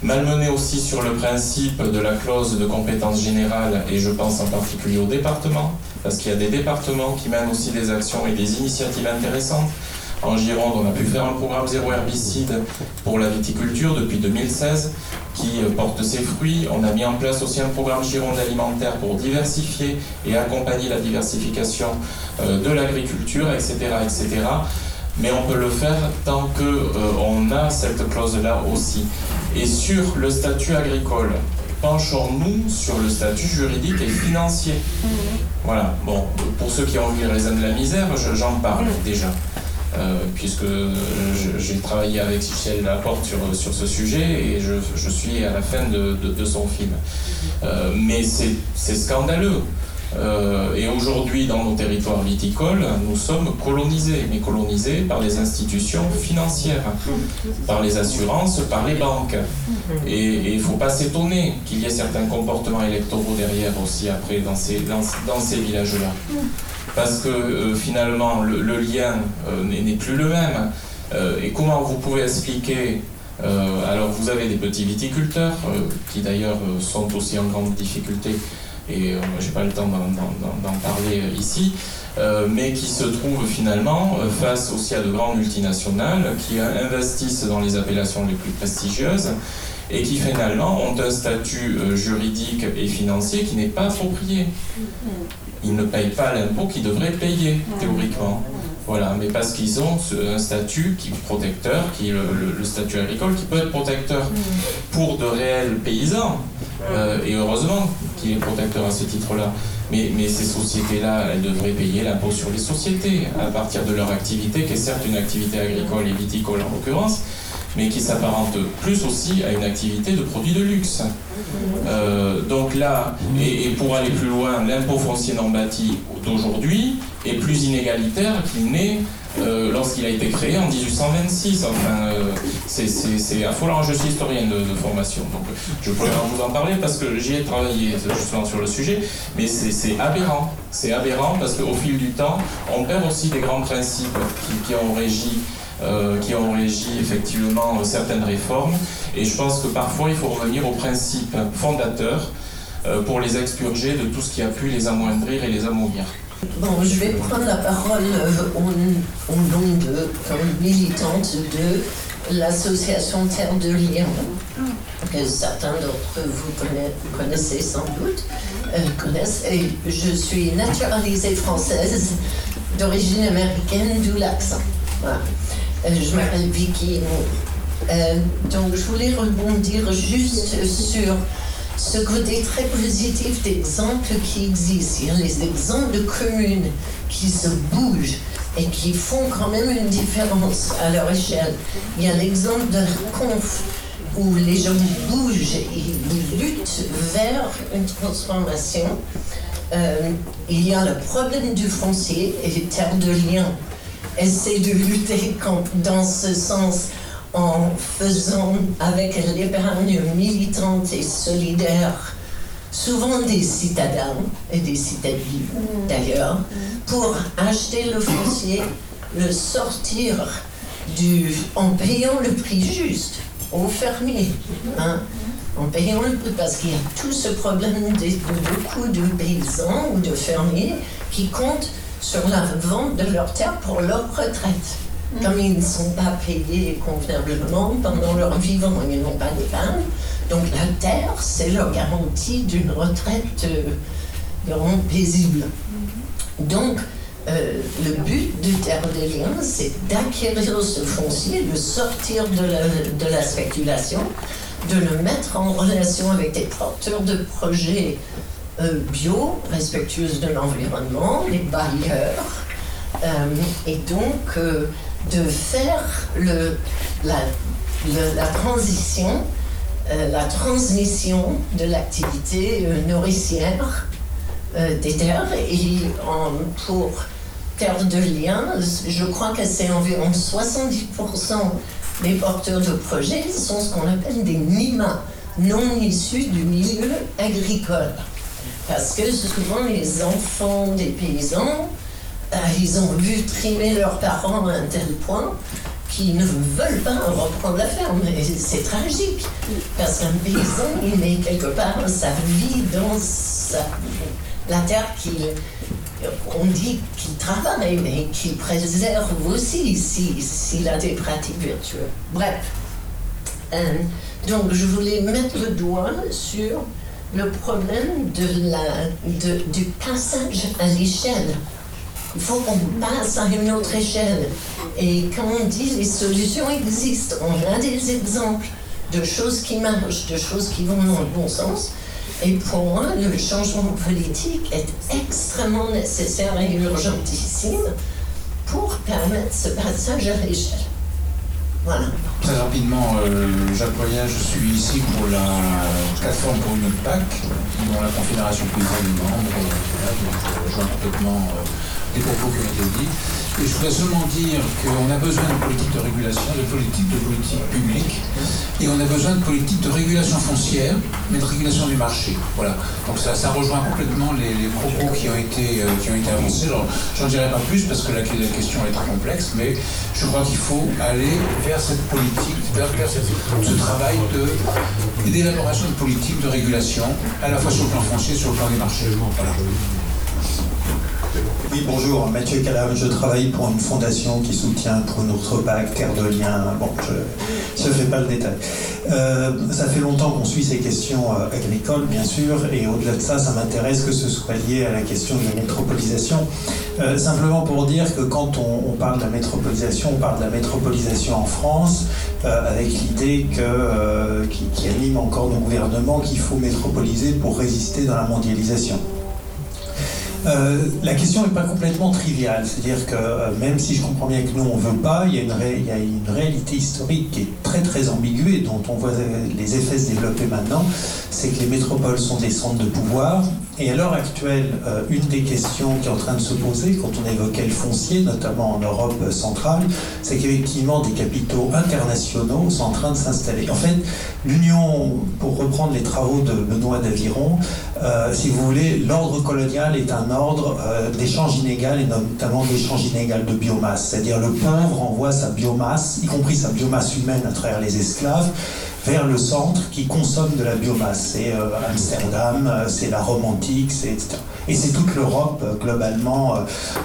Malmenées aussi sur le principe de la clause de compétence générale, et je pense en particulier aux départements, parce qu'il y a des départements qui mènent aussi des actions et des initiatives intéressantes. En Gironde, on a pu faire un programme zéro herbicide pour la viticulture depuis 2016 qui porte ses fruits. On a mis en place aussi un programme Gironde alimentaire pour diversifier et accompagner la diversification euh, de l'agriculture, etc., etc. Mais on peut le faire tant que euh, on a cette clause-là aussi. Et sur le statut agricole, penchons-nous sur le statut juridique et financier. Voilà, bon, pour ceux qui ont vu Les de la misère, je- j'en parle déjà. Euh, puisque j'ai travaillé avec Michel Laporte sur, sur ce sujet et je, je suis à la fin de, de- son film. Euh, mais c'est c'est scandaleux. Euh, et aujourd'hui, dans nos territoires viticoles, nous sommes colonisés, mais colonisés par les institutions financières, par les assurances, par les banques. Et il ne faut pas s'étonner qu'il y ait certains comportements électoraux derrière aussi après dans ces, dans, dans ces villages-là. Parce que euh, finalement, le, lien euh, n'est plus le même. Euh, et comment vous pouvez expliquer alors vous avez des petits viticulteurs qui d'ailleurs sont aussi en grande difficulté et euh, j'ai pas le temps d'en- parler ici, mais qui se trouvent finalement face aussi à de grandes multinationales qui investissent dans les appellations les plus prestigieuses et qui finalement ont un statut juridique et financier qui n'est pas approprié. Ils ne payent pas l'impôt qu'ils devraient payer théoriquement. Voilà, mais parce qu'ils ont ce- un statut qui est protecteur, qui est le, le- le statut agricole, qui peut être protecteur pour de réels paysans. Euh, et heureusement qu'il est protecteur à ce titre-là. Mais, mais ces sociétés-là, elles devraient payer l'impôt sur les sociétés à partir de leur activité, qui est certes une activité agricole et viticole en l'occurrence, mais qui s'apparente plus aussi à une activité de produits de luxe. Euh, donc là, et, pour aller plus loin, l'impôt foncier non bâti d'aujourd'hui est plus inégalitaire qu'il n'est euh, lorsqu'il a été créé en 1826. Enfin, euh, c'est- affolant. Je suis historien de, formation, donc je pourrais vous en parler parce que j'y ai travaillé justement sur le sujet, mais c'est aberrant. C'est aberrant parce qu'au fil du temps, on perd aussi des grands principes qui ont régi euh, qui ont régi effectivement euh, certaines réformes. Et je pense que parfois il faut revenir aux principes fondateurs euh, pour les expurger de tout ce qui a pu les amoindrir et les amourir. Bon, je vais prendre la parole au, nom de, comme militante de l'association Terre de Liens, que certains d'entre vous connaissez, sans doute, je suis naturalisée française d'origine américaine, d'où l'accent. Voilà. Euh, je m'appelle Vicky. Euh, donc je voulais rebondir juste sur ce côté très positif d'exemples qui existent. Il y a les exemples de communes qui se bougent et qui font quand même une différence à leur échelle. Il y a l'exemple de Conf où les gens bougent et ils luttent vers une transformation. Euh, il y a le problème du foncier et les terres de liens essaient de lutter dans ce sens en faisant avec l'épargne militante et solidaire, souvent des citadins et des citadines d'ailleurs, pour acheter le foncier, le sortir du, en payant le prix juste aux fermiers. hein, en payant le prix, parce qu'il y a tout ce problème de, de beaucoup de paysans ou de fermiers qui comptent sur la vente de leurs terres pour leur retraite. Comme ils ne sont pas payés convenablement pendant leur vivant, ils n'ont pas d'épargne. Donc la terre, c'est leur garantie d'une retraite euh, vraiment paisible. Donc, euh, le but de Terre des Liens, c'est d'acquérir ce foncier, de sortir de la, de la spéculation, de le mettre en relation avec des porteurs de projets euh, bio, respectueux de l'environnement, les bailleurs, euh, et donc euh, de faire la, transition, la transmission de l'activité nourricière des terres et pour Terre de Liens, je crois que c'est environ 70% des porteurs de projets sont ce qu'on appelle des NIMA, non issus du milieu agricole. Parce que souvent les enfants des paysans, euh, ils ont vu trimer leurs parents à un tel point qu'ils ne veulent pas reprendre la ferme. C'est tragique. Parce qu'un paysan, il met quelque part sa vie dans sa- la terre qu'il. On dit qu'il travaille, mais qu'il préserve aussi si- s'il a des pratiques vertueuses. Bref. Euh, donc, je voulais mettre le doigt sur le problème de la, du passage à l'échelle. Il faut qu'on passe à une autre échelle. Et quand on dit les solutions existent, on a des exemples de choses qui marchent, de choses qui vont dans le bon sens. Et pour moi, le changement politique est extrêmement nécessaire et urgentissime pour permettre ce passage à l'échelle. Très rapidement, euh, Jacques je suis ici pour la plateforme pour une PAC, dont la Confédération paysanne est membre. euh, rejoins complètement les propos qui ont été dits. Et je voudrais seulement dire qu'on a besoin de politique de régulation, de politique de politique publique, et on a besoin de politique de régulation foncière, mais de régulation du marché. Voilà. Donc ça, rejoint complètement les, propos qui ont été, euh, qui ont été avancés. J'en dirai pas plus parce que la, la question est très complexe, mais je crois qu'il faut aller vers cette politique, vers, vers ce travail de d'élaboration de politique de régulation, à la fois sur le plan foncier et sur le plan des marchés. Oui, bonjour, Mathieu Calam, je travaille pour une fondation qui soutient pour notre PAC Terre de Liens. Bon, je ne fais pas le détail. Euh, ça fait longtemps qu'on suit ces questions euh, agricoles, bien sûr, et au-delà de ça, ça m'intéresse que ce soit lié à la question de la métropolisation. Euh, simplement pour dire que quand on, parle de la métropolisation, on parle de la métropolisation en France, avec l'idée que, qui anime encore nos gouvernements qu'il faut métropoliser pour résister dans la mondialisation. Euh, la question n'est pas complètement triviale, c'est-à-dire que euh, même si je comprends bien que nous on veut pas, il y, a une réalité historique qui est très très ambiguë et dont on voit euh, les effets se développer maintenant, c'est que les métropoles sont des centres de pouvoir. Et à l'heure actuelle, une des questions qui est en train de se poser quand on évoquait le foncier, notamment en Europe centrale, c'est qu'effectivement des capitaux internationaux sont en train de s'installer. En fait, l'Union, pour reprendre les travaux de Benoît d'Aviron, euh, si vous voulez, l'ordre colonial est un ordre euh, d'échange inégal et notamment d'échange inégal de biomasse. C'est-à-dire le pauvre envoie sa biomasse, y compris sa biomasse humaine à travers les esclaves, vers le centre qui consomme de la biomasse. C'est euh, Amsterdam, euh, c'est la Rome antique, etc. Et c'est toute l'Europe globalement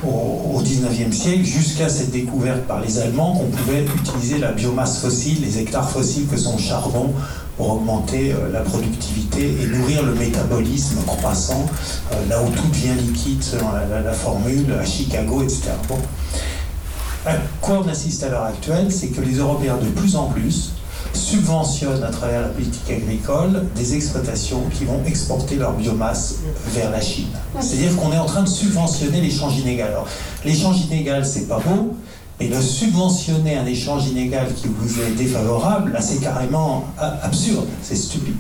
au, au 19e siècle, jusqu'à cette découverte par les Allemands qu'on pouvait utiliser la biomasse fossile, les hectares fossiles que sont charbon, pour augmenter euh, la productivité et nourrir le métabolisme croissant, euh, là où tout devient liquide selon la, la- la formule, à Chicago, etc. Bon. À quoi on assiste à l'heure actuelle, c'est que les Européens de plus en plus subventionnent à travers la politique agricole des exploitations qui vont exporter leur biomasse vers la Chine. C'est-à-dire qu'on est en train de subventionner l'échange inégal. Alors, l'échange inégal, c'est pas beau, et de subventionner un échange inégal qui vous est défavorable, là c'est carrément absurde, c'est stupide.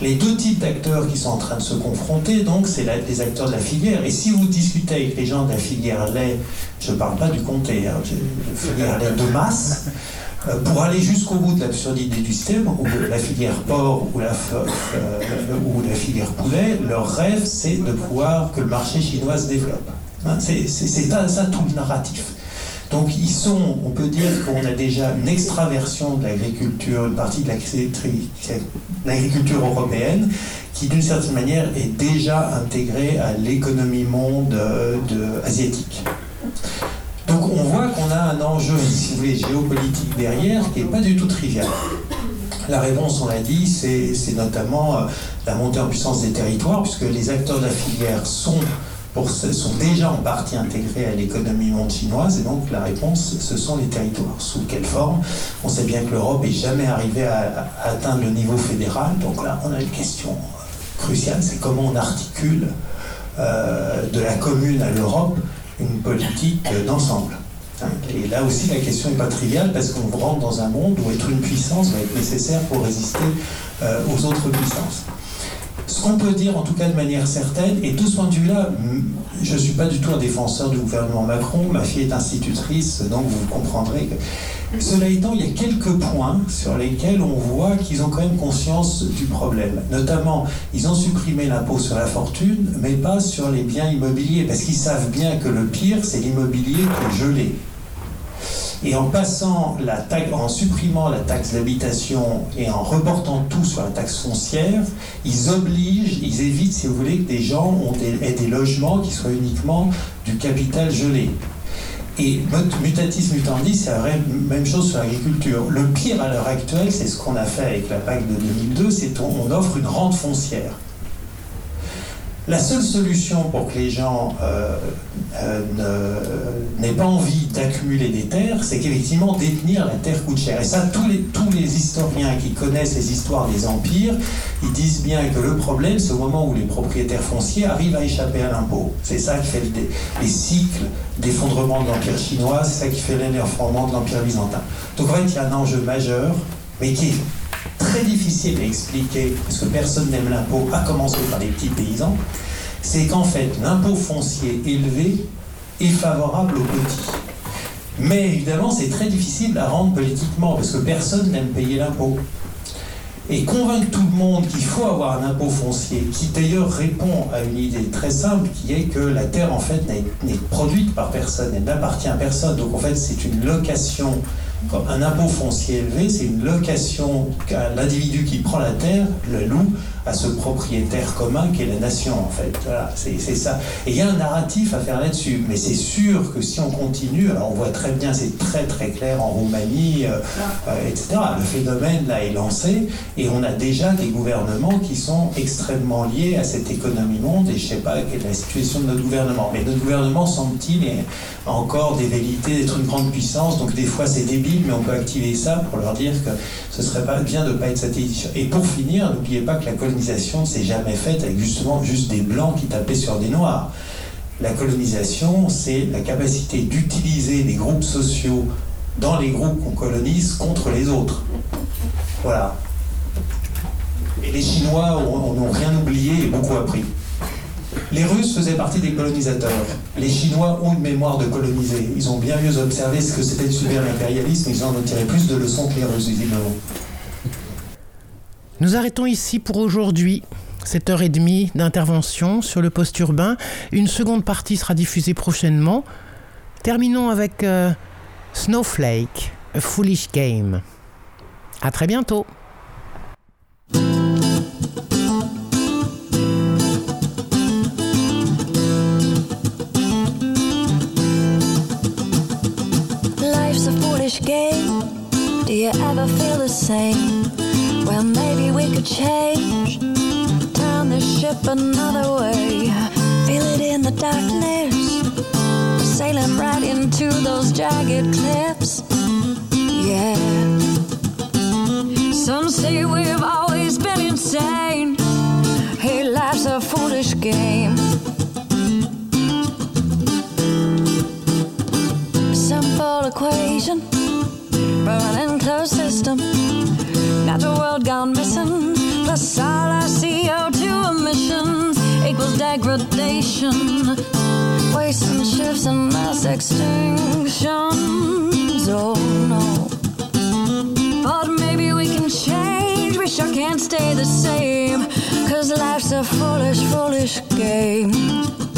Les deux types d'acteurs qui sont en train de se confronter, donc, c'est les acteurs de la filière. Et si vous discutez avec les gens de la filière lait, je ne parle pas du comté, hein, de filière lait de masse, euh, pour aller jusqu'au bout de l'absurdité du système, ou la filière porc ou la, f- euh, ou la filière poulet, leur rêve c'est de pouvoir que le marché chinois se développe. Hein, c'est ça tout le narratif. Donc ils on peut dire qu'on a déjà une extraversion de l'agriculture, une partie de l'agriculture européenne, qui d'une certaine manière est déjà intégrée à l'économie monde euh, asiatique. Donc on voit qu'on a un enjeu, si vous voulez, géopolitique derrière qui n'est pas du tout trivial. La réponse, on l'a dit, c'est notamment euh, la montée en puissance des territoires, puisque les acteurs de la filière sont, sont déjà en partie intégrés à l'économie monde chinoise, et donc la réponse, ce sont les territoires. Sous quelle forme? On sait bien que l'Europe n'est jamais arrivée à, à, atteindre le niveau fédéral, donc là, on a une question cruciale, c'est comment on articule euh, de la commune à l'Europe une politique d'ensemble. Et là aussi, la question n'est pas triviale parce qu'on rentre dans un monde où être une puissance va être nécessaire pour résister euh, aux autres puissances. Ce qu'on peut dire, en tout cas de manière certaine, et tout ce point de vue-là, je ne suis pas du tout un défenseur du gouvernement Macron, ma fille est institutrice, donc vous comprendrez que... Cela étant, il y a quelques points sur lesquels on voit qu'ils ont quand même conscience du problème. Notamment, ils ont supprimé l'impôt sur la fortune, mais pas sur les biens immobiliers, parce qu'ils savent bien que le pire, c'est l'immobilier qui est gelé. Et en supprimant la taxe d'habitation et en reportant tout sur la taxe foncière, ils obligent, ils évitent, si vous voulez, que des gens ont des, aient des logements qui soient uniquement du capital gelé. Et mutatis mutandis, c'est la même chose sur l'agriculture. Le pire à l'heure actuelle, c'est ce qu'on a fait avec la PAC de 2002, c'est qu'on offre une rente foncière. La seule solution pour que les gens euh, euh, n'aient pas envie d'accumuler des terres, c'est qu'effectivement détenir la terre coûte cher. Et ça, tous les, historiens qui connaissent les histoires des empires, ils disent bien que le problème, c'est au moment où les propriétaires fonciers arrivent à échapper à l'impôt. C'est ça qui fait le, les cycles d'effondrement de l'empire chinois, c'est ça qui fait l'effondrement de l'empire byzantin. Donc en fait, il y a un enjeu majeur, mais qui est très difficile à expliquer, parce que personne n'aime l'impôt, à commencer par les petits paysans, c'est qu'en fait, l'impôt foncier élevé est favorable aux petits. Mais évidemment, c'est très difficile à rendre politiquement, parce que personne n'aime payer l'impôt. Et convaincre tout le monde qu'il faut avoir un impôt foncier, qui d'ailleurs répond à une idée très simple, qui est que la terre, en fait, n'est produite par personne, elle n'appartient à personne. Donc, en fait, c'est une location un impôt foncier élevé, c'est une location qu'à l'individu qui prend la terre, le loue, à ce propriétaire commun qui est la nation, en fait. Voilà, c'est ça. Et il y a un narratif à faire là-dessus. Mais c'est sûr que si on continue, alors on voit très bien, c'est très très clair en Roumanie, euh, euh, etc. Le phénomène là est lancé et on a déjà des gouvernements qui sont extrêmement liés à cette économie monde. Et je ne sais pas quelle est la situation de notre gouvernement. Mais notre gouvernement semble-t-il encore des vérités d'être une grande puissance. Donc des fois c'est débile, mais on peut activer ça pour leur dire que ce serait pas bien de ne pas être satellite. Et pour finir, n'oubliez pas que la colonisation ne s'est jamais faite avec justement juste des blancs qui tapaient sur des noirs. La colonisation, c'est la capacité d'utiliser les groupes sociaux dans les groupes qu'on colonise contre les autres. Voilà. Et les Chinois n'ont rien oublié et beaucoup appris. Les Russes faisaient partie des colonisateurs. Les Chinois ont une mémoire de coloniser. Ils ont bien mieux observé ce que c'était de subir l'impérialisme. Ils en ont tiré plus de leçons que les Russes, visiblement. Nous arrêtons ici pour aujourd'hui. Cette heure et demie d'intervention sur le poste urbain. Une seconde partie sera diffusée prochainement. Terminons avec euh, Snowflake, A Foolish Game. À très bientôt. A game. Do you ever feel the same? Well, maybe we could change. Turn the ship another way. Feel it in the darkness. We're sailing right into those jagged cliffs. Yeah. Some say we've always been insane. Degradation. Waste and shifts and mass extinctions. Oh no. But maybe we can change. We sure can't stay the same. Cause life's a foolish, foolish game.